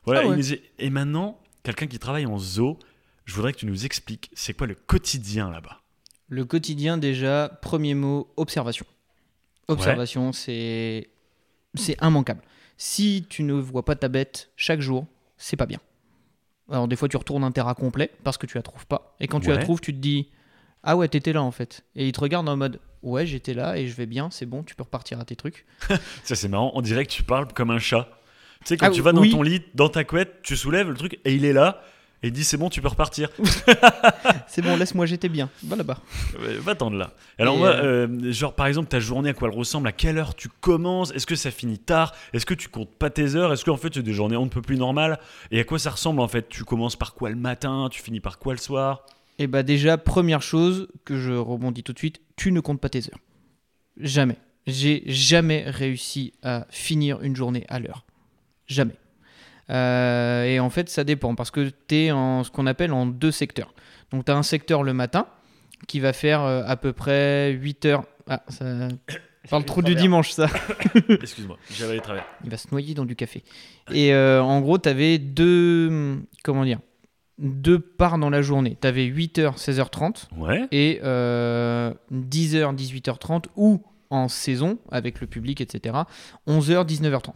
Voilà, Ah ouais. il et maintenant, quelqu'un qui travaille en zoo, je voudrais que tu nous expliques c'est quoi le quotidien là-bas? Le quotidien, déjà, premier mot, observation. Observation, c'est c'est immanquable. Si tu ne vois pas ta bête chaque jour, c'est pas bien. Alors des fois tu retournes un terrain complet parce que tu la trouves pas. Et quand tu la trouves, tu te dis ah ouais t'étais là en fait. Et ils te regardent en mode ouais j'étais là et je vais bien, c'est bon, tu peux repartir à tes trucs. Ça c'est marrant, on dirait que tu parles comme un chat. Tu sais, quand Ah, tu vas dans oui. ton lit, dans ta couette, tu soulèves le truc et il est là. Et il dit c'est bon, tu peux repartir. C'est bon laisse-moi j'étais bien. Va là-bas. Euh, Va-t'en de là. Alors moi, euh, genre par exemple, ta journée, à quoi elle ressemble À quelle heure tu commences Est-ce que ça finit tard Est-ce que tu comptes pas tes heures Est-ce qu'en fait c'est des journées on ne peut plus normales Et à quoi ça ressemble en fait? Tu commences par quoi le matin Tu finis par quoi le soir? Et bah déjà, première chose que je rebondis tout de suite, tu ne comptes pas tes heures. Jamais. J'ai jamais réussi à finir une journée à l'heure. Jamais. Euh, et en fait, ça dépend parce que tu es en ce qu'on appelle en deux secteurs. Donc tu as un secteur le matin qui va faire euh, à peu près 8 heures. Ah, ça parle trop du travers. dimanche ça. Excuse-moi, j'avais les travers. Il va se noyer dans du café. Et euh, en gros, tu avais deux comment dire deux parts dans la journée. Tu avais 8h 16h30 Ouais. et euh, 10h, 18h30 ou en saison avec le public, etc. 11h, 19h30.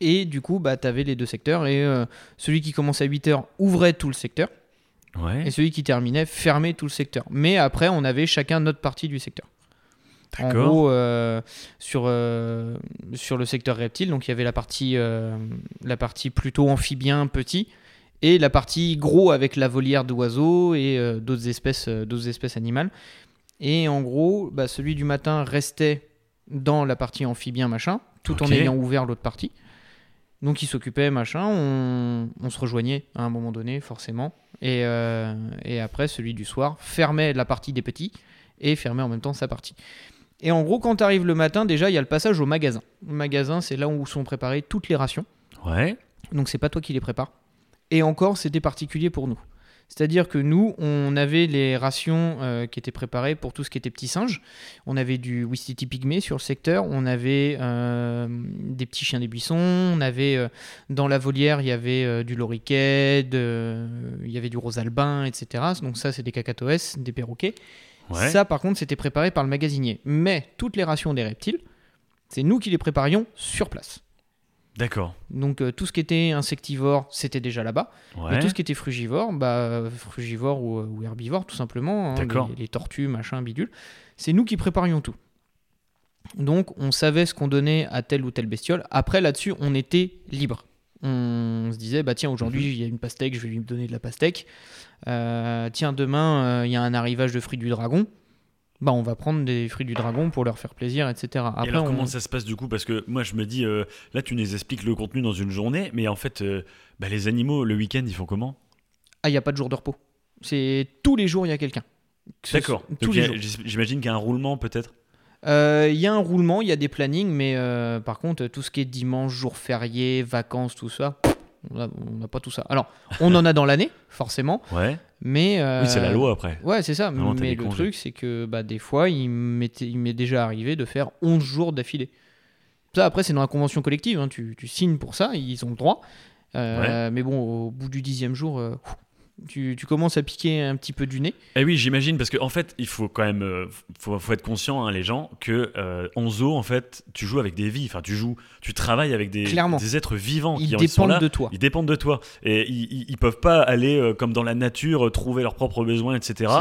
Et du coup, bah, tu avais les deux secteurs et euh, celui qui commençait à 8h ouvrait tout le secteur Ouais. et celui qui terminait fermait tout le secteur. Mais après, on avait chacun notre partie du secteur. En gros, euh, sur, euh, sur le secteur reptile, donc il y avait la partie, euh, la partie plutôt amphibien petit et la partie gros avec la volière d'oiseaux et d'autres espèces, d'autres espèces animales. Et en gros, bah, celui du matin restait dans la partie amphibien machin, tout en ayant ouvert l'autre partie. Donc il s'occupait machin, on, on se rejoignait à un moment donné forcément. Et, euh, et après, celui du soir fermait la partie des petits et fermait en même temps sa partie. Et en gros, quand tu arrives le matin, déjà, il y a le passage au magasin. Le magasin, c'est là où sont préparées toutes les rations. Ouais. Donc, c'est pas toi qui les prépares. Et encore, c'était particulier pour nous. C'est-à-dire que nous, on avait les rations euh, qui étaient préparées pour tout ce qui était petits singes. On avait du Wistiti pygmée sur le secteur. On avait euh, des petits chiens des buissons. On avait euh, dans la volière, il y avait du loriquet, il y avait du rose albin, etc. Donc ça, c'est des cacatoès, des perroquets. Ouais. Ça, par contre, c'était préparé par le magasinier. Mais toutes les rations des reptiles, c'est nous qui les préparions sur place. D'accord. Donc euh, tout ce qui était insectivore, c'était déjà là-bas. Ouais. Et tout ce qui était frugivore, bah, euh, frugivore ou, ou herbivore tout simplement, hein, les, les tortues, machin, bidule, c'est nous qui préparions tout. Donc on savait ce qu'on donnait à telle ou telle bestiole. Après là-dessus, on était libre. On se disait, bah tiens, aujourd'hui Mhm. il y a une pastèque, je vais lui donner de la pastèque. Euh, tiens, demain euh, il y a un arrivage de fruits du dragon. Bah on va prendre des fruits du dragon pour leur faire plaisir, etc. Après, Et alors, on- comment ça se passe du coup? Parce que moi, je me dis, euh, là, tu nous expliques le contenu dans une journée, mais en fait, euh, bah, les animaux, le week-end, ils font comment? Ah, il n'y a pas de jour de repos. C'est tous les jours, il y a quelqu'un. D'accord. J'imagine qu'il y a un roulement peut-être? Euh, Il y a un roulement, il y a des plannings, mais par contre, tout ce qui est dimanche, jour férié, vacances, tout ça, on n'a pas tout ça. Alors, on en a dans l'année, forcément, Ouais. mais. euh, Oui, c'est la loi après. Ouais, c'est ça. Mais le congés. truc, c'est que bah, des fois, il m'est déjà arrivé de faire 11 jours d'affilée. Ça, après, c'est dans la convention collective. hein, Tu, tu signes pour ça, ils ont le droit. Euh, Mais bon, au bout du dixième jour, euh, tu, tu commences à piquer un petit peu du nez. Eh oui, j'imagine, parce qu'en en fait, il faut quand même, euh, faut, faut être conscient, hein, les gens, que euh, en zoo, en fait, tu joues avec des vies, enfin, tu joues, tu travailles avec des, êtres vivants Ils qui en- ils sont dépendent là. de toi. Ils dépendent de toi et ils, ils, ils peuvent pas aller euh, comme dans la nature trouver leurs propres besoins, etc.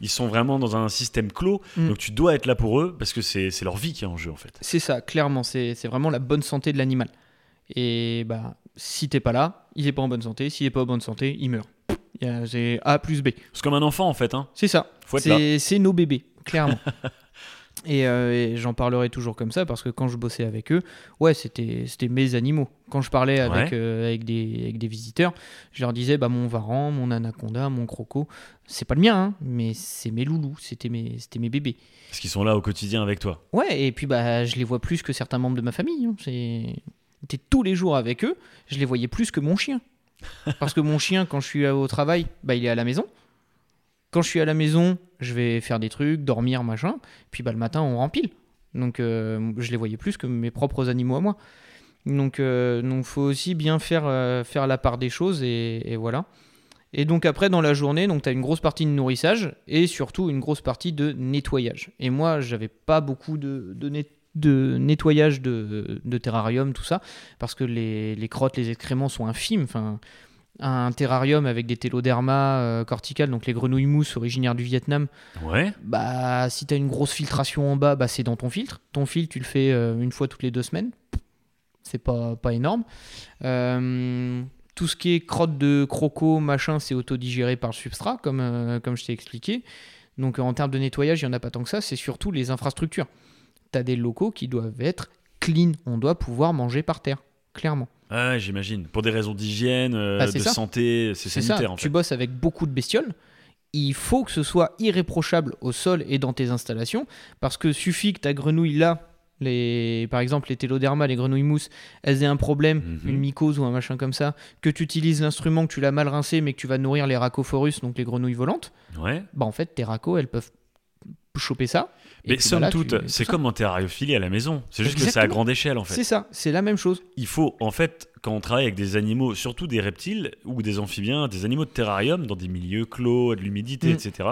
Ils sont vraiment dans un système clos, Mm. donc tu dois être là pour eux parce que c'est leur vie qui est en jeu en fait. C'est ça, clairement. C'est c'est vraiment la bonne santé de l'animal. Et bah, si t'es pas là, il est pas en bonne santé. S'il est pas en bonne santé, il meurt. Y a- C'est A plus B. C'est comme un enfant en fait, hein. C'est ça. C'est nos bébés, clairement. et euh, et j'en parlerai toujours comme ça parce que quand je bossais avec eux, ouais, c'était mes animaux. Quand je parlais avec, Ouais. euh, avec, des, avec des visiteurs, je leur disais bah, mon varan, mon anaconda, mon croco, c'est pas le mien, hein, mais c'est mes loulous, c'était mes, mes bébés. Parce qu'ils sont là au quotidien avec toi. Ouais, et puis bah, je les vois plus que certains membres de ma famille. hein. J'étais tous les jours avec eux, je les voyais plus que mon chien. Parce que mon chien, quand je suis au travail, bah, il est à la maison. Quand je suis à la maison, je vais faire des trucs, dormir, machin. Puis bah, le matin, on rempile. Donc euh, je les voyais plus que mes propres animaux à moi. Donc il donc faut aussi bien faire, euh, faire la part des choses et, et voilà. Et donc après, dans la journée, tu as une grosse partie de nourrissage et surtout une grosse partie de nettoyage. Et moi, j'avais pas beaucoup de, de, net- de nettoyage de, de terrarium, tout ça, parce que les, les crottes, les excréments sont infimes. Enfin, un terrarium avec des téloderma euh, corticales, donc les grenouilles mousses originaires du Vietnam, Ouais. bah si tu as une grosse filtration en bas, bah, c'est dans ton filtre. Ton filtre, tu le fais euh, une fois toutes les deux semaines. C'est pas, pas énorme. Euh, tout ce qui est crotte de croco, machin, c'est autodigéré par le substrat, comme, comme je t'ai expliqué. Donc en termes de nettoyage, il n'y en a pas tant que ça. C'est surtout les infrastructures. Tu as des locaux qui doivent être clean. On doit pouvoir manger par terre, clairement. Ah, j'imagine. Pour des raisons d'hygiène, euh, Bah, de ça. santé, c'est sanitaire ça, en tu bosses avec beaucoup de bestioles. Il faut que ce soit irréprochable au sol et dans tes installations, parce que suffit que ta grenouille là, les, par exemple les téloderma, les grenouilles mousses, elles aient un problème, Mhm. une mycose ou un machin comme ça, que tu utilises l'instrument, que tu l'as mal rincé, mais que tu vas nourrir les racophorus, donc les grenouilles volantes, Ouais. bah en fait tes racos, elles peuvent choper ça. Mais somme bah là, toute, c'est comme en terrariophilie à la maison. C'est juste que c'est à Exactement. grande échelle en fait. C'est ça, c'est la même chose. Il faut, en fait, quand on travaille avec des animaux, surtout des reptiles ou des amphibiens, des animaux de terrarium, dans des milieux clos, de l'humidité, Mm. etc.,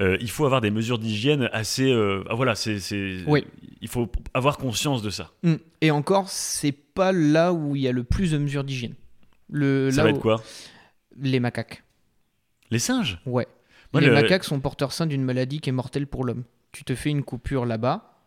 euh, il faut avoir des mesures d'hygiène assez. euh, ah, voilà, c'est. Oui. Il faut avoir conscience de ça. Mm. Et encore, c'est pas là où il y a le plus de mesures d'hygiène. Le, ça là va où- être quoi? Les macaques. Les singes? Ouais. Moi, les le- macaques sont porteurs sains d'une maladie qui est mortelle pour l'homme. Tu te fais une coupure là-bas,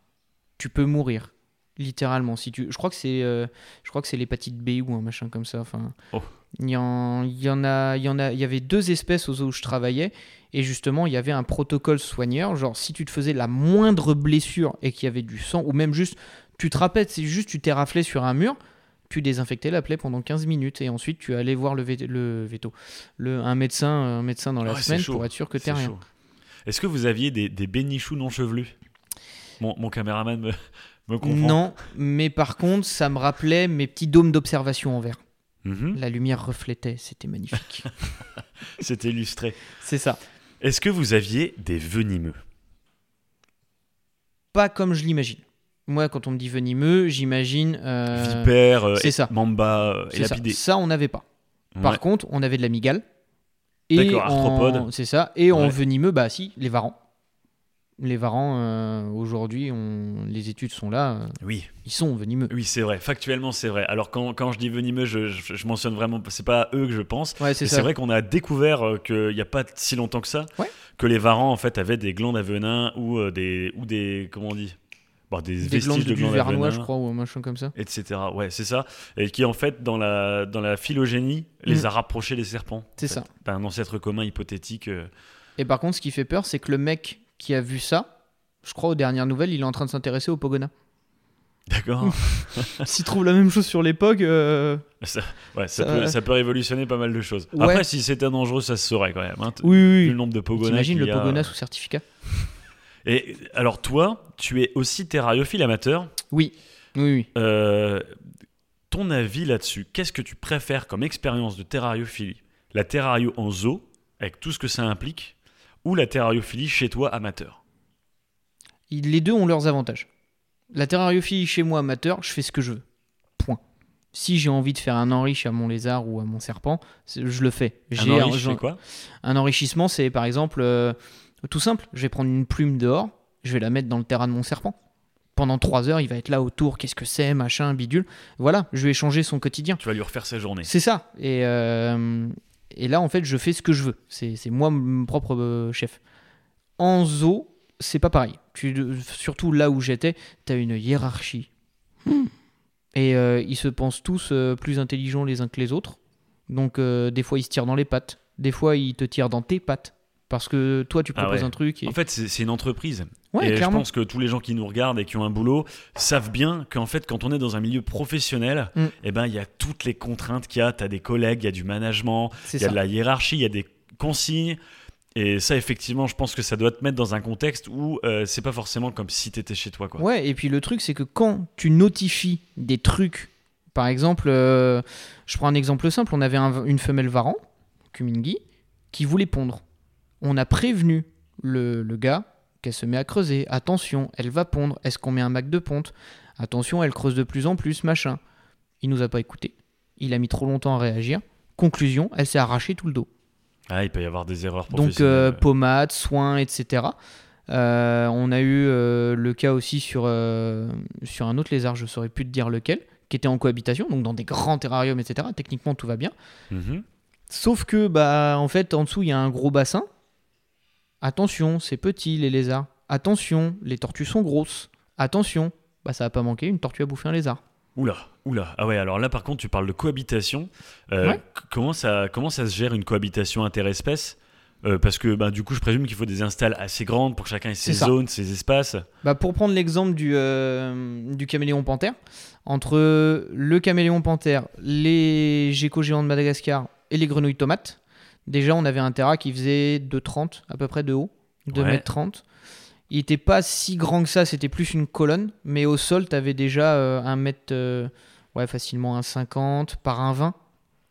tu peux mourir. Littéralement. Si tu... Je crois que c'est euh, je crois que c'est l'hépatite B ou un machin comme ça. Enfin, Oh. il y, en... il y en a, il y en a, il y avait deux espèces aux zoos où je travaillais et justement il y avait un protocole soigneur. Genre si tu te faisais la moindre blessure et qu'il y avait du sang ou même juste, tu te rappelles, c'est juste tu t'es raflé sur un mur. Tu désinfectais la plaie pendant 15 minutes et ensuite tu allais voir le, vé- le veto, le, un médecin, un médecin dans la Ouais, c'est semaine pour être sûr que t'es rien. Est-ce que vous aviez des, des bénichoux non chevelus? Mon, mon caméraman me, me comprend. Non, mais par contre, ça me rappelait mes petits dômes d'observation en verre. Mhm. La lumière reflétait, c'était magnifique. C'est illustré. C'est ça. Est-ce que vous aviez des venimeux? Pas comme je l'imagine. Moi, quand on me dit venimeux, j'imagine. euh, Vipères, euh, c'est ça. mamba euh, et c'est ça. on n'avait pas. Par Ouais. contre, on avait de la migale. D'accord, arthropodes. C'est ça. Et en Ouais. venimeux, bah si, les varans. Les varans, euh, aujourd'hui, on... les études sont là, Oui, ils sont venimeux. oui, c'est vrai. Factuellement, c'est vrai. Alors quand, quand je dis venimeux, je, je, je mentionne vraiment, c'est pas à eux que je pense. Ouais, c'est vrai qu'on a découvert qu'il n'y a pas si longtemps que ça, que les varans en fait avaient des glandes à venin ou des ou des comment on dit, Bon, des, Des vestiges de glandes vernois, je crois, ou un machin comme ça. etc. Ouais, c'est ça. Et qui en fait dans la dans la phylogénie les Mm. a rapprochés des serpents. C'est ça. Un ancêtre commun hypothétique. euh, Et par contre, ce qui fait peur, c'est que le mec qui a vu ça, je crois aux dernières nouvelles, il est en train de s'intéresser au Pogona. D'accord. S'il trouve la même chose sur l'époque, euh, ça, ouais, ça, Ça- peut, ça peut révolutionner pas mal de choses. Ouais. Après, si c'était dangereux, ça se saurait quand même. Hein. Oui, vu oui, le oui. nombre de pogonas. T'imagines le a. Pogona sous certificat? Et alors toi, tu es aussi terrariophile amateur. Oui, oui, oui. Euh, ton avis là-dessus, qu'est-ce que tu préfères comme expérience de terrariophilie La terrario en zoo, avec tout ce que ça implique, ou la terrariophilie chez toi amateur? Les deux ont leurs avantages. La terrariophilie chez moi amateur, je fais ce que je veux. Point. Si j'ai envie de faire un enrich à mon lézard ou à mon serpent, je le fais. Quoi? Un enrichissement, c'est par exemple euh, tout simple. Je vais prendre une plume dehors, je vais la mettre dans le terrain de mon serpent. Pendant trois heures, il va être là autour. Qu'est-ce que c'est, machin, bidule. Voilà, je vais changer son quotidien. Tu vas lui refaire sa journée. C'est ça. Et, euh, et là, en fait, je fais ce que je veux. C'est moi mon propre euh, chef. En zoo, c'est pas pareil. Tu, surtout là où j'étais, tu as une hiérarchie. Et euh, ils se pensent tous euh, plus intelligents les uns que les autres. Donc, euh, des fois, ils se tirent dans les pattes. Des fois, ils te tirent dans tes pattes. Parce que toi, tu Ah proposes ouais. un truc. Et... En fait, c'est une entreprise. ouais, et je clairement. pense que tous les gens qui nous regardent et qui ont un boulot savent bien qu'en fait, quand on est dans un milieu professionnel, Mm. eh ben, il y a toutes les contraintes qu'il y a. Tu as des collègues, il y a du management, il y a ça. de la hiérarchie, il y a des consignes. Et ça, effectivement, je pense que ça doit te mettre dans un contexte où euh, c'est pas forcément comme si tu étais chez toi. Quoi. Ouais, et puis le truc, c'est que quand tu notifies des trucs, par exemple, euh, je prends un exemple simple, on avait un- une femelle varan, Kumingi, qui voulait pondre. On a prévenu le, le gars qu'elle se met à creuser. Attention, elle va pondre. Est-ce qu'on met un mac de ponte? Attention, elle creuse de plus en plus, machin. Il nous a pas écouté. Il a mis trop longtemps à réagir. Conclusion, elle s'est arrachée tout le dos. Ah, il peut y avoir des erreurs Donc euh, pommade, soins, etc. Euh, on a eu euh, le cas aussi sur, euh, sur un autre lézard, je saurais plus te dire lequel, qui était en cohabitation, donc dans des grands terrariums, etc. Techniquement, tout va bien. Mhm. Sauf que, bah, en fait, en dessous, il y a un gros bassin. Attention, c'est petit, les lézards. Attention, les tortues sont grosses. Attention, bah, ça va pas manquer, une tortue a bouffé un lézard. Oula, oula. Ah ouais, alors là, par contre, tu parles de cohabitation. Euh, Ouais. comment, ça, comment ça se gère une cohabitation interespèce? Euh, Parce que bah, du coup, je présume qu'il faut des installs assez grandes pour que chacun ait ses zones, ses espaces. Bah, pour prendre l'exemple du, euh, du caméléon panthère, entre le caméléon panthère, les geckos géants de Madagascar et les grenouilles tomates, déjà on avait un terra qui faisait 2,30 à peu près de haut, 2 Ouais. mètres 30. Il était pas si grand que ça, c'était plus une colonne, mais au sol tu avais déjà euh, un mètre, euh, ouais facilement un 50 par un 20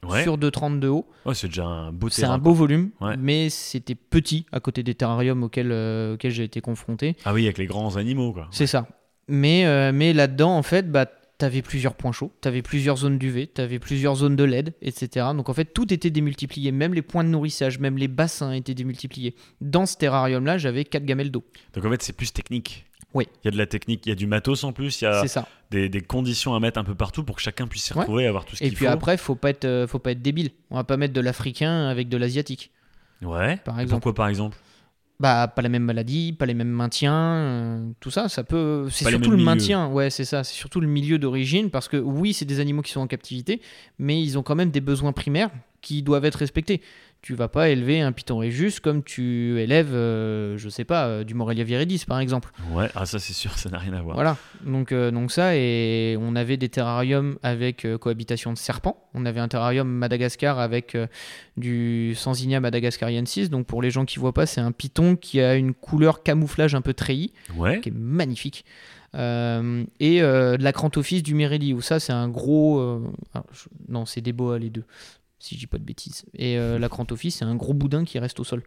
Ouais, sur 2,30 de haut. Ouais, c'est déjà un beau C'est un beau volume, Ouais. mais c'était petit à côté des terrariums auxquels, euh, auxquels j'ai été confronté. Ah oui, avec les grands animaux, quoi. C'est ça. Mais, euh, mais là-dedans, en fait, bah, t'avais plusieurs points chauds, t'avais plusieurs zones d'UV, t'avais plusieurs zones de LED, etc. Donc en fait, tout était démultiplié. Même les points de nourrissage, même les bassins étaient démultipliés. Dans ce terrarium-là, j'avais quatre gamelles d'eau. Donc en fait, c'est plus technique. Oui. Il y a de la technique, il y a du matos en plus, il y a ça. des, des conditions à mettre un peu partout pour que chacun puisse s'y Ouais. retrouver, avoir tout ce Et qu'il puis faut. après, faut pas être, euh, faut pas être débile. On va pas mettre de l'africain avec de l'asiatique. Ouais. par Et exemple. Pourquoi par exemple? Bah, pas la même maladie, pas les mêmes maintiens, euh, tout ça, ça peut. C'est surtout le milieux. maintien, ouais, c'est ça. C'est surtout le milieu d'origine, parce que oui, c'est des animaux qui sont en captivité, mais ils ont quand même des besoins primaires qui doivent être respectés. Tu vas pas élever un python régus comme tu élèves, euh, je sais pas, euh, du Morelia viridis par exemple. Ouais, ah ça c'est sûr, ça n'a rien à voir. Voilà. Donc, euh, donc ça, et on avait des terrariums avec euh, cohabitation de serpents. On avait un terrarium Madagascar avec du Sansinia madagascariensis. Donc pour les gens qui voient pas, c'est un python qui a une couleur camouflage un peu treillis, Ouais. qui est magnifique. Euh, et euh, de la Crantophis du Merelli, où ça c'est un gros... euh, je- non, c'est des boas les deux, si je dis pas de bêtises. Et euh, la c'est un gros boudin qui reste au sol.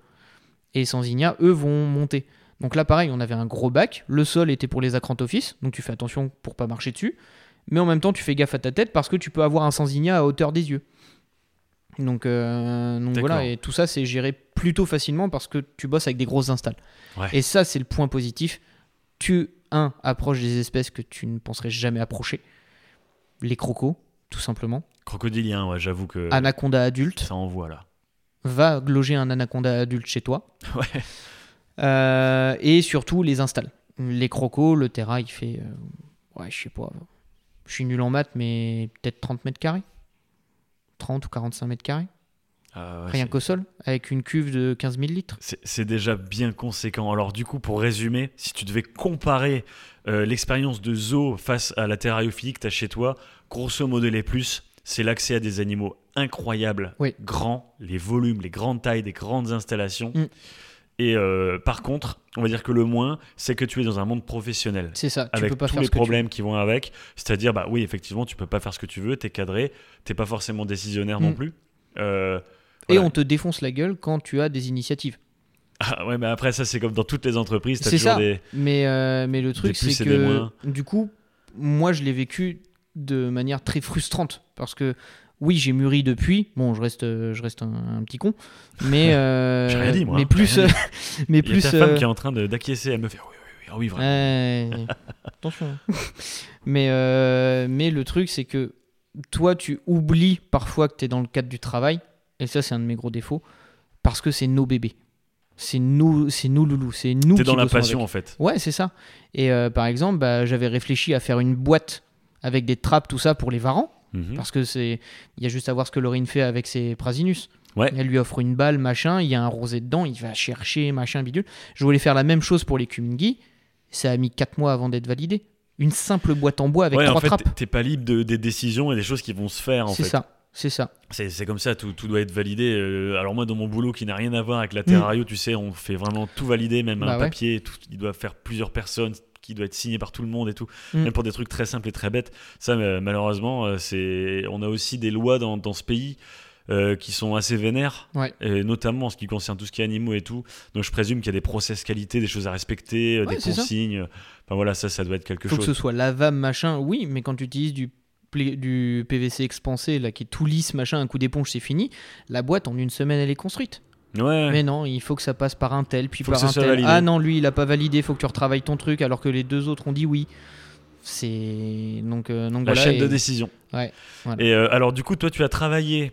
Et Sansinia, eux, vont monter. Donc là, pareil, on avait un gros bac. Le sol était pour les acrantophis, donc tu fais attention pour pas marcher dessus. Mais en même temps, tu fais gaffe à ta tête parce que tu peux avoir un Sansinia à hauteur des yeux. Donc, euh, donc voilà, et tout ça c'est géré plutôt facilement parce que tu bosses avec des grosses installs. Ouais. Et ça c'est le point positif. Tu, un, approches des espèces que tu ne penserais jamais approcher. Les crocos, tout simplement. Crocodilien, ouais, j'avoue que Anaconda adulte. ça envoie là. Va loger un anaconda adulte chez toi. Ouais. Euh, et surtout les installs. Les crocos, le terrain il fait. euh, ouais, je sais pas. Je suis nul en maths, mais peut-être 30 mètres carrés. 30 ou 45 mètres carrés. Ah ouais, Rien qu'au sol, avec une cuve de 15 000 litres. C'est c'est déjà bien conséquent. Alors du coup, pour résumer, si tu devais comparer euh, l'expérience de zoo face à la terrariophilie que tu as chez toi, grosso modo les plus, c'est l'accès à des animaux incroyables, Oui. grands, les volumes, les grandes tailles, des grandes installations. Mm. Et euh, par contre, on va dire que le moins, c'est que tu es dans un monde professionnel. C'est ça, tu avec peux pas tous faire les ce que tu problèmes qui vont avec. C'est-à-dire, bah oui, effectivement, tu peux pas faire ce que tu veux, t'es cadré, t'es pas forcément décisionnaire non Mm. plus. Euh, Et on te défonce la gueule quand tu as des initiatives. Ah ouais, mais après, ça, c'est comme dans toutes les entreprises, C'est ça. des. Mais, euh, mais le truc, c'est que du coup, moi, je l'ai vécu de manière très frustrante. Parce que oui, j'ai mûri depuis. Bon, je reste, euh, je reste un, un petit con. Mais, euh, rien dit, moi, Mais hein, plus. rien euh, mais Il y a plus. ta femme euh, qui est en train d'acquiescer, elle me fait oui, oui, oui, ah oui, vraiment. Attention. mais, euh, mais le truc, c'est que toi, tu oublies parfois que tu es dans le cadre du travail. Et ça, c'est un de mes gros défauts. Parce que c'est nos bébés. C'est nous, c'est nous loulous. C'est nous T'es dans la passion avec. en fait. Ouais, c'est ça. Et euh, par exemple, bah, j'avais réfléchi à faire une boîte avec des trappes, tout ça, pour les varans. Mhm. Parce que c'est. Il y a juste à voir ce que Laurine fait avec ses Prasinus. Ouais. Elle lui offre une balle, machin, il y a un rosé dedans, il va chercher, machin, bidule. Je voulais faire la même chose pour les Kumgi. Ça a mis 4 mois avant d'être validé. Une simple boîte en bois avec ouais, en trois fait, trappes. t'es- pas libre de- des décisions et des choses qui vont se faire en C'est ça, c'est ça. C'est c'est comme ça, tout, tout doit être validé. Euh, alors moi, dans mon boulot qui n'a rien à voir avec Mm. la Terrario, tu sais, on fait vraiment tout valider, même Bah un ouais. papier, tout, il doit faire plusieurs personnes, qui doit être signé par tout le monde et tout. Même pour des trucs très simples et très bêtes. Ça, euh, malheureusement, euh, c'est, on a aussi des lois dans, dans ce pays. euh, qui sont assez vénères, Ouais. et notamment en ce qui concerne tout ce qui est animaux et tout. Donc je présume qu'il y a des process qualité, des choses à respecter, Ouais, des c'est ça. consignes. Enfin voilà, ça, ça doit être quelque Faut que chose. ce soit lavable, machin, oui, mais quand tu utilises du, du PVC expansé, là, qui est tout lisse, machin, un coup d'éponge, c'est fini. La boîte, en une semaine, elle est construite. Ouais. Mais non, il faut que ça passe par un tel, puis Faut que par un tel. validé. Ah non, lui, il a pas validé, faut que tu retravailles ton truc, alors que les deux autres ont dit oui. C'est. Donc, euh, donc la voilà, chaîne et- de décision. Ouais, voilà. Et euh, alors du coup, toi, tu as travaillé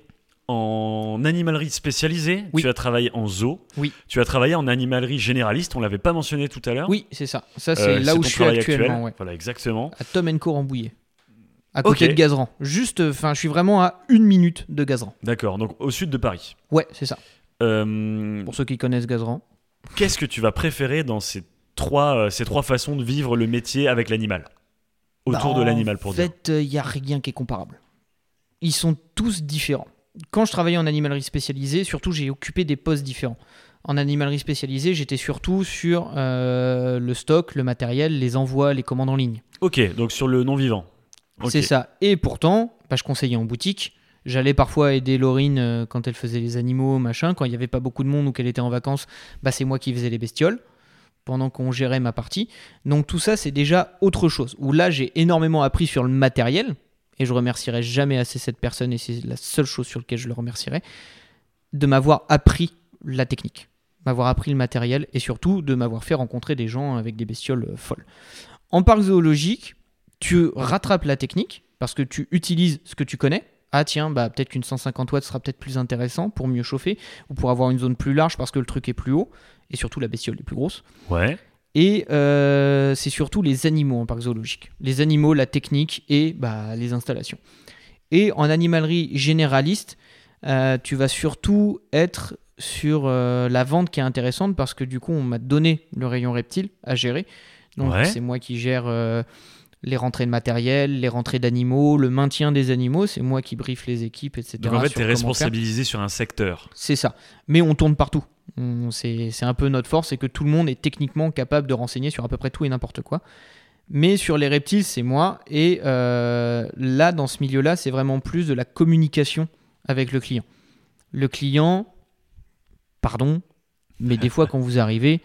en animalerie spécialisée, Oui. tu as travaillé en zoo, Oui. tu as travaillé en animalerie généraliste, on l'avait pas mentionné tout à l'heure. Oui, c'est ça. Ça, Euh, c'est là où je suis actuellement, actuel. ouais. Voilà, exactement. À Tom Co Rambouillet. À côté de Gazeran. Juste, enfin, je suis vraiment à une minute de Gazeran. D'accord, donc au sud de Paris. Ouais, c'est ça. Euh, Pour ceux qui connaissent Gazeran. Qu'est-ce que tu vas préférer dans ces trois, euh, ces trois façons de vivre le métier avec l'animal? Autour Bah, de l'animal, pour En dire. fait, il n'y a rien qui est comparable. Ils sont tous différents. Quand je travaillais en animalerie spécialisée, surtout, j'ai occupé des postes différents. En animalerie spécialisée, j'étais surtout sur euh, le stock, le matériel, les envois, les commandes en ligne. Ok, donc sur le non-vivant. C'est ça. Et pourtant, bah, je conseillais en boutique. J'allais parfois aider Laurine euh, quand elle faisait les animaux, machin. Quand il n'y avait pas beaucoup de monde ou qu'elle était en vacances, bah, c'est moi qui faisais les bestioles pendant qu'on gérait ma partie. Donc tout ça, c'est déjà autre chose. Où là, j'ai énormément appris sur le matériel. Et je remercierai jamais assez cette personne, et c'est la seule chose sur laquelle je le remercierai, de m'avoir appris la technique, m'avoir appris le matériel, et surtout de m'avoir fait rencontrer des gens avec des bestioles euh, folles. En parc zoologique, tu rattrapes la technique parce que tu utilises ce que tu connais. Ah tiens, bah peut-être qu'une 150 watts sera peut-être plus intéressant pour mieux chauffer ou pour avoir une zone plus large parce que le truc est plus haut et surtout la bestiole est plus grosse. Ouais. Et euh, c'est surtout les animaux en parc zoologique. Les animaux, la technique et bah, les installations. Et en animalerie généraliste, euh, tu vas surtout être sur euh, la vente qui est intéressante parce que du coup, on m'a donné le rayon reptile à gérer. Donc Ouais. c'est moi qui gère les rentrées de matériel, les rentrées d'animaux, le maintien des animaux. C'est moi qui briefe les équipes, etc. Donc en fait, tu es faire. responsabilisé sur un secteur. C'est ça. Mais on tourne partout. C'est un peu notre force, c'est que tout le monde est techniquement capable de renseigner sur à peu près tout et n'importe quoi. Mais sur les reptiles, c'est moi. Et euh, là, dans ce milieu-là, c'est vraiment plus de la communication avec le client. Le client, pardon, mais des fois, quand vous arrivez,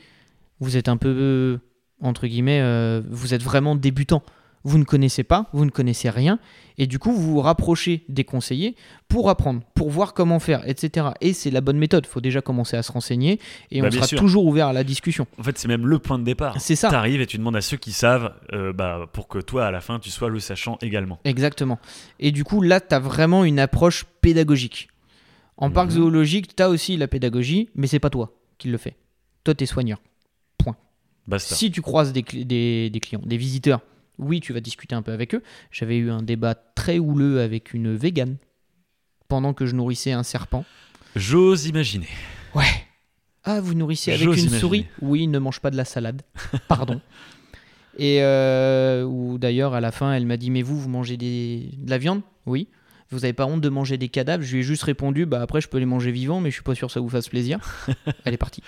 vous êtes un peu, entre guillemets, euh, vous êtes vraiment débutant. Vous ne connaissez pas, vous ne connaissez rien, et du coup, vous vous rapprochez des conseillers pour apprendre, pour voir comment faire, etc. Et c'est la bonne méthode. Il faut déjà commencer à se renseigner, et Bah, on sera sûr. toujours ouvert à la discussion. En fait, c'est même le point de départ. C'est ça. T'arrives et tu demandes à ceux qui savent euh, bah, pour que toi, à la fin, tu sois le sachant également. Exactement. Et du coup, là, tu as vraiment une approche pédagogique. En parc Mhm. zoologique, tu as aussi la pédagogie, mais c'est pas toi qui le fais. Toi, tu es soigneur. Basta. Si tu croises des, cli- des- des clients, des visiteurs, oui, tu vas discuter un peu avec eux. J'avais eu un débat très houleux avec une végane pendant que je nourrissais un serpent. J'ose imaginer. Ouais. Ah, vous nourrissez avec une imaginer. souris? Oui, ne mange pas de la salade. Pardon. Et euh, ou d'ailleurs, à la fin, elle m'a dit Mais vous, vous mangez des... de la viande? Oui. Vous n'avez pas honte de manger des cadavres? Je lui ai juste répondu Bah après, je peux les manger vivants, mais je suis pas sûr que ça vous fasse plaisir. elle est partie.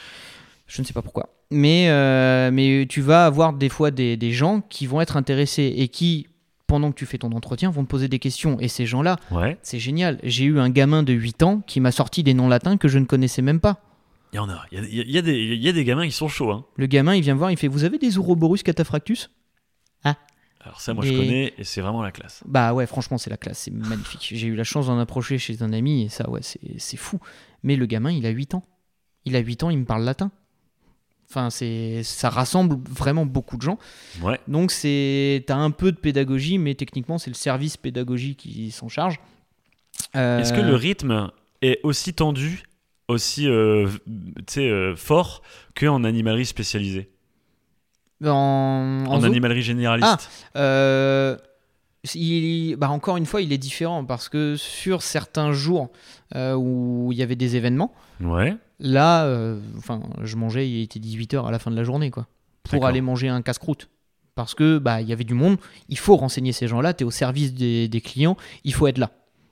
Je ne sais pas pourquoi. Mais, euh, mais tu vas avoir des fois des, des gens qui vont être intéressés et qui, pendant que tu fais ton entretien, vont te poser des questions. Et ces gens-là, Ouais, c'est génial. J'ai eu un gamin de 8 ans qui m'a sorti des noms latins que je ne connaissais même pas. il y en a. Il y a, il y des, il y a des gamins qui sont chauds. Hein. Le gamin, il vient me voir, il fait Vous avez des Ouroboros cataphractus? Alors ça, moi, je connais et c'est vraiment la classe. Bah ouais, franchement, c'est la classe, c'est magnifique. J'ai eu la chance d'en approcher chez un ami et ça, ouais, c'est c'est fou. Mais le gamin, il a 8 ans. Il a 8 ans, il me parle latin. Enfin, c'est ça rassemble vraiment beaucoup de gens. Ouais. Donc, c'est t'as un peu de pédagogie, mais techniquement, c'est le service pédagogique qui s'en charge. Euh, Est-ce que le rythme est aussi tendu, aussi euh, euh, fort qu'en animalerie spécialisée? En, en En zoo? animalerie généraliste Euh, il- bah encore une fois, il est différent parce que sur certains jours euh, où il y avait des événements, Ouais. Là, euh, enfin, je mangeais, il était 18h à la fin de la journée, quoi, pour aller manger un casse-croûte. Parce que bah il y avait du monde, il faut renseigner ces gens-là, tu es au service des, des clients, il faut être là.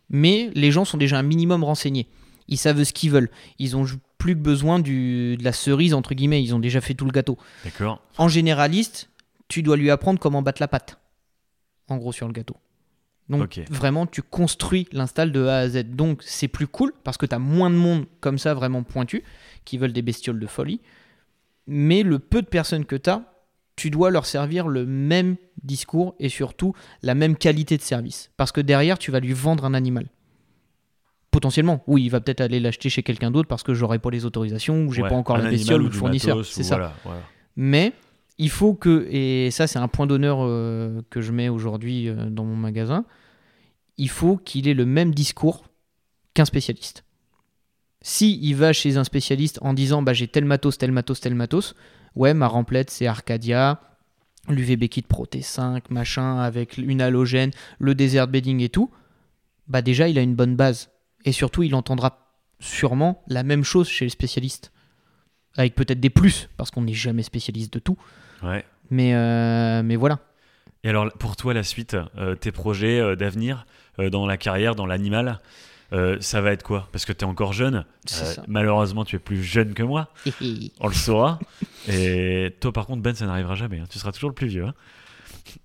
Mais les gens sont déjà un minimum renseignés. Ils savent ce qu'ils veulent. Ils ont plus que besoin du, de la cerise, entre guillemets. Ils ont déjà fait tout le gâteau. D'accord. En généraliste, tu dois lui apprendre comment battre la pâte. En gros, sur le gâteau. Donc, vraiment, tu construis l'install de A à Z. Donc, c'est plus cool parce que tu as moins de monde comme ça, vraiment pointu, qui veulent des bestioles de folie. Mais le peu de personnes que tu as, tu dois leur servir le même discours et surtout la même qualité de service. Parce que derrière, tu vas lui vendre un animal. Potentiellement, oui, il va peut-être aller l'acheter chez quelqu'un d'autre parce que j'aurai pas les autorisations ou j'ai Ouais, pas encore la bestiole ou, le fournisseur. C'est ça. voilà, voilà. Mais il faut que, et ça c'est un point d'honneur euh, que je mets aujourd'hui euh, dans mon magasin, il faut qu'il ait le même discours qu'un spécialiste. Si il va chez un spécialiste en disant bah, j'ai tel matos, tel matos, tel matos, ouais, ma remplette c'est Arcadia, l'UVB Kit Pro T5, machin, avec une halogène, le desert bedding et tout, bah déjà il a une bonne base. Et surtout, il entendra sûrement la même chose chez les spécialistes. Avec peut-être des plus, parce qu'on n'est jamais spécialiste de tout. Ouais. Mais, euh, mais voilà. Et alors, pour toi, la suite, euh, tes projets euh, d'avenir dans la carrière, dans l'animal, euh, ça va être quoi? Parce que tu es encore jeune. Euh, malheureusement, tu es plus jeune que moi. On le saura. Et toi, par contre, Ben, ça n'arrivera jamais. hein. Tu seras toujours le plus vieux. hein.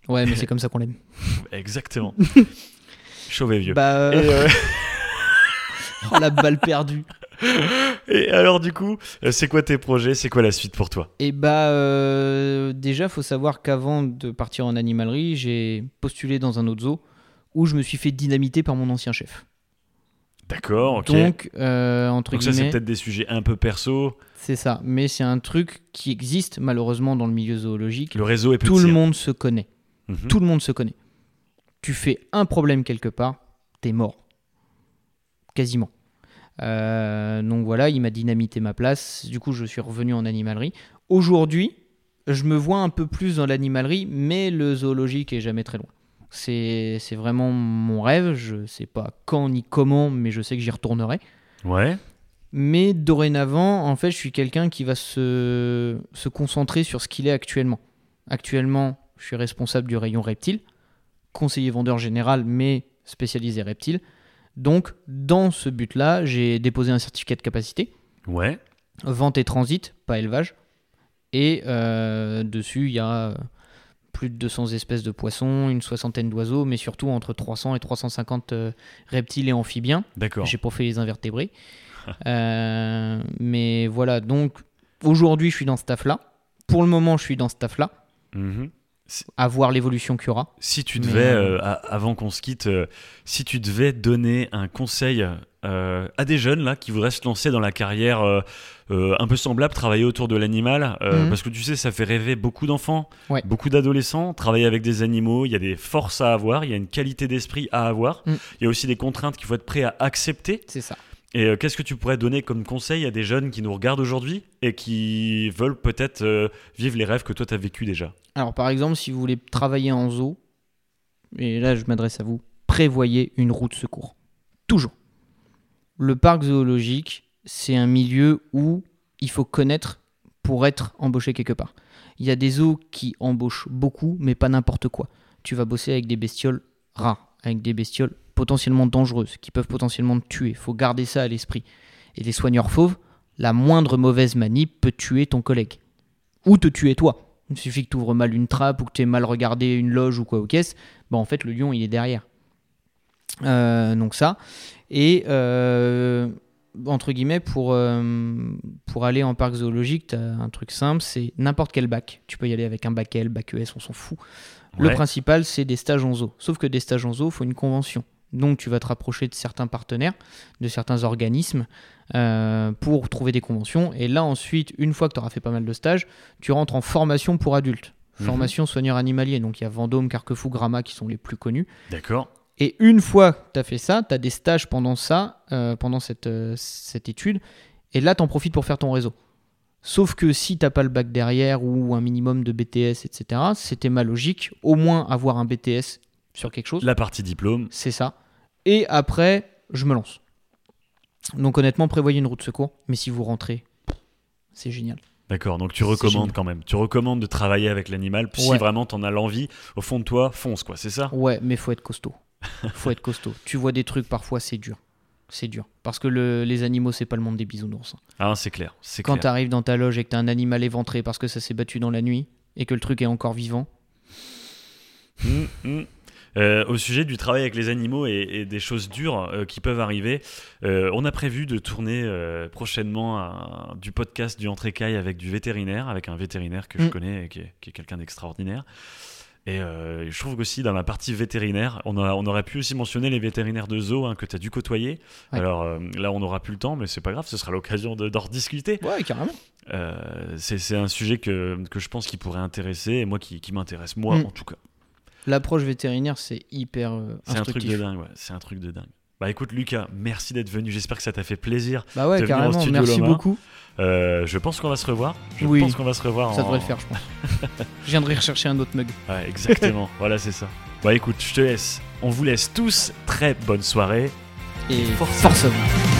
ouais, mais c'est comme ça qu'on l'aime. Exactement. Chauve et vieux. Bah, euh, Et, euh, oh, la balle perdue. et alors, du coup, euh, c'est quoi tes projets? C'est quoi la suite pour toi? Et bah, euh, déjà, faut savoir qu'avant de partir en animalerie, j'ai postulé dans un autre zoo où je me suis fait dynamiter par mon ancien chef. D'accord, ok. Donc, euh, entre Donc ça, c'est peut-être des sujets un peu perso. c'est ça. Mais c'est un truc qui existe malheureusement dans le milieu zoologique. Le réseau est petit. Tout le hein. monde se connaît. Mhm. Tout le monde se connaît. Tu fais un problème quelque part, t'es mort. Quasiment. Euh, donc voilà, il m'a dynamité ma place. Du coup, je suis revenu en animalerie. Aujourd'hui, je me vois un peu plus dans l'animalerie, mais le zoologique est jamais très loin. C'est vraiment mon rêve. Je sais pas quand ni comment, mais je sais que j'y retournerai. Ouais. Mais dorénavant, en fait, je suis quelqu'un qui va se, se concentrer sur ce qu'il est actuellement. Actuellement, je suis responsable du rayon reptile, conseiller vendeur général, mais spécialisé reptile. Donc, dans ce but-là, j'ai déposé un certificat de capacité, Ouais. vente et transit, pas élevage. Et euh, dessus, il y a plus de 200 espèces de poissons, une soixantaine d'oiseaux, mais surtout entre 300 et 350 euh, reptiles et amphibiens. D'accord. J'ai pas fait les invertébrés. Euh, mais voilà, donc aujourd'hui je suis dans ce taf là. Pour le moment, je suis dans ce taf là. Mhm. À voir l'évolution qu'il y aura. Si tu devais, euh, euh, avant qu'on se quitte, euh, si tu devais donner un conseil euh, à des jeunes là qui voudraient se lancer dans la carrière un peu semblable, travailler autour de l'animal, Mhm. parce que tu sais, ça fait rêver beaucoup d'enfants, Ouais. beaucoup d'adolescents. Travailler avec des animaux, il y a des forces à avoir, il y a une qualité d'esprit à avoir, Mhm. il y a aussi des contraintes qu'il faut être prêt à accepter. C'est ça. Et euh, qu'est-ce que tu pourrais donner comme conseil à des jeunes qui nous regardent aujourd'hui et qui veulent peut-être euh, vivre les rêves que toi tu as vécu déjà? Alors par exemple, si vous voulez travailler en zoo, et là je m'adresse à vous, prévoyez une route secours. Toujours. Le parc zoologique, c'est un milieu où il faut connaître pour être embauché quelque part. Il y a des zoos qui embauchent beaucoup, mais pas n'importe quoi. Tu vas bosser avec des bestioles rares, avec des bestioles potentiellement dangereuses, qui peuvent potentiellement te tuer. Il faut garder ça à l'esprit. Et les soigneurs fauves, la moindre mauvaise manip peut tuer ton collègue. Ou te tuer toi. Il suffit que tu ouvres mal une trappe ou que tu aies mal regardé une loge ou quoi aux caisses. Bah, en fait, le lion, il est derrière. Euh, donc ça. Et euh, entre guillemets, pour, euh, pour aller en parc zoologique, tu as un truc simple, c'est n'importe quel bac. Tu peux y aller avec un bac L, bac ES, on s'en fout. Le principal, c'est des stages en zoo. Sauf que des stages en zoo, il faut une convention. Donc tu vas te rapprocher de certains partenaires, de certains organismes, euh, pour trouver des conventions. Et là, ensuite, une fois que tu auras fait pas mal de stages, tu rentres en formation pour adultes. Mhm. Formation soigneur animalier. Donc il y a Vendôme, Carquefou, Gramma qui sont les plus connus. D'accord Et une fois que tu as fait ça, tu as des stages pendant ça, euh, pendant cette, euh, cette étude. Et là, tu en profites pour faire ton réseau. Sauf que si t'as pas le bac derrière ou un minimum de BTS, etc., c'était ma logique. Au moins avoir un BTS sur quelque chose. La partie diplôme, C'est ça. Et après, je me lance. Donc honnêtement, prévoyez une route de secours. Mais si vous rentrez, c'est génial. D'accord, donc tu recommandes quand même. Tu recommandes de travailler avec l'animal. Si Ouais. vraiment t'en as l'envie, au fond de toi, fonce quoi, c'est ça? Ouais, mais faut être costaud. faut être costaud. Tu vois des trucs parfois, c'est dur. C'est dur. Parce que le- les animaux, c'est pas le monde des bisounours. Ah, c'est clair, c'est Quand t'arrives dans ta loge et que t'as un animal éventré parce que ça s'est battu dans la nuit et que le truc est encore vivant, Hum, hum. Euh, au sujet du travail avec les animaux et, et des choses dures euh, qui peuvent arriver, euh, on a prévu de tourner prochainement un- du podcast du Entrécaille avec du vétérinaire, avec un vétérinaire que je Mm. connais et qui est, qui est quelqu'un d'extraordinaire. Et euh, je trouve qu'aussi dans la partie vétérinaire, on, a- on aurait pu aussi mentionner les vétérinaires de zoo hein, que tu as dû côtoyer. Ouais. Alors euh, là, on n'aura plus le temps, mais c'est pas grave, ce sera l'occasion de- d'en rediscuter. ouais, carrément. Euh, c'est un sujet que, que je pense qui pourrait intéresser et moi qui, qui m'intéresse, moi Mm. en tout cas. L'approche vétérinaire, c'est hyper euh, C'est un truc de dingue, ouais. C'est un truc de dingue. Bah écoute Lucas, merci d'être venu. J'espère que ça t'a fait plaisir. Bah ouais, de venir au carrément. studio Merci Loma. beaucoup. Euh, je pense qu'on va se revoir. Je Oui. pense qu'on va se revoir. Ça en- devrait le faire, je pense. je viendrai rechercher un autre mug. Ouais, exactement. voilà, c'est ça. Bah écoute, je te laisse. On vous laisse tous. Très bonne soirée. Et à vous.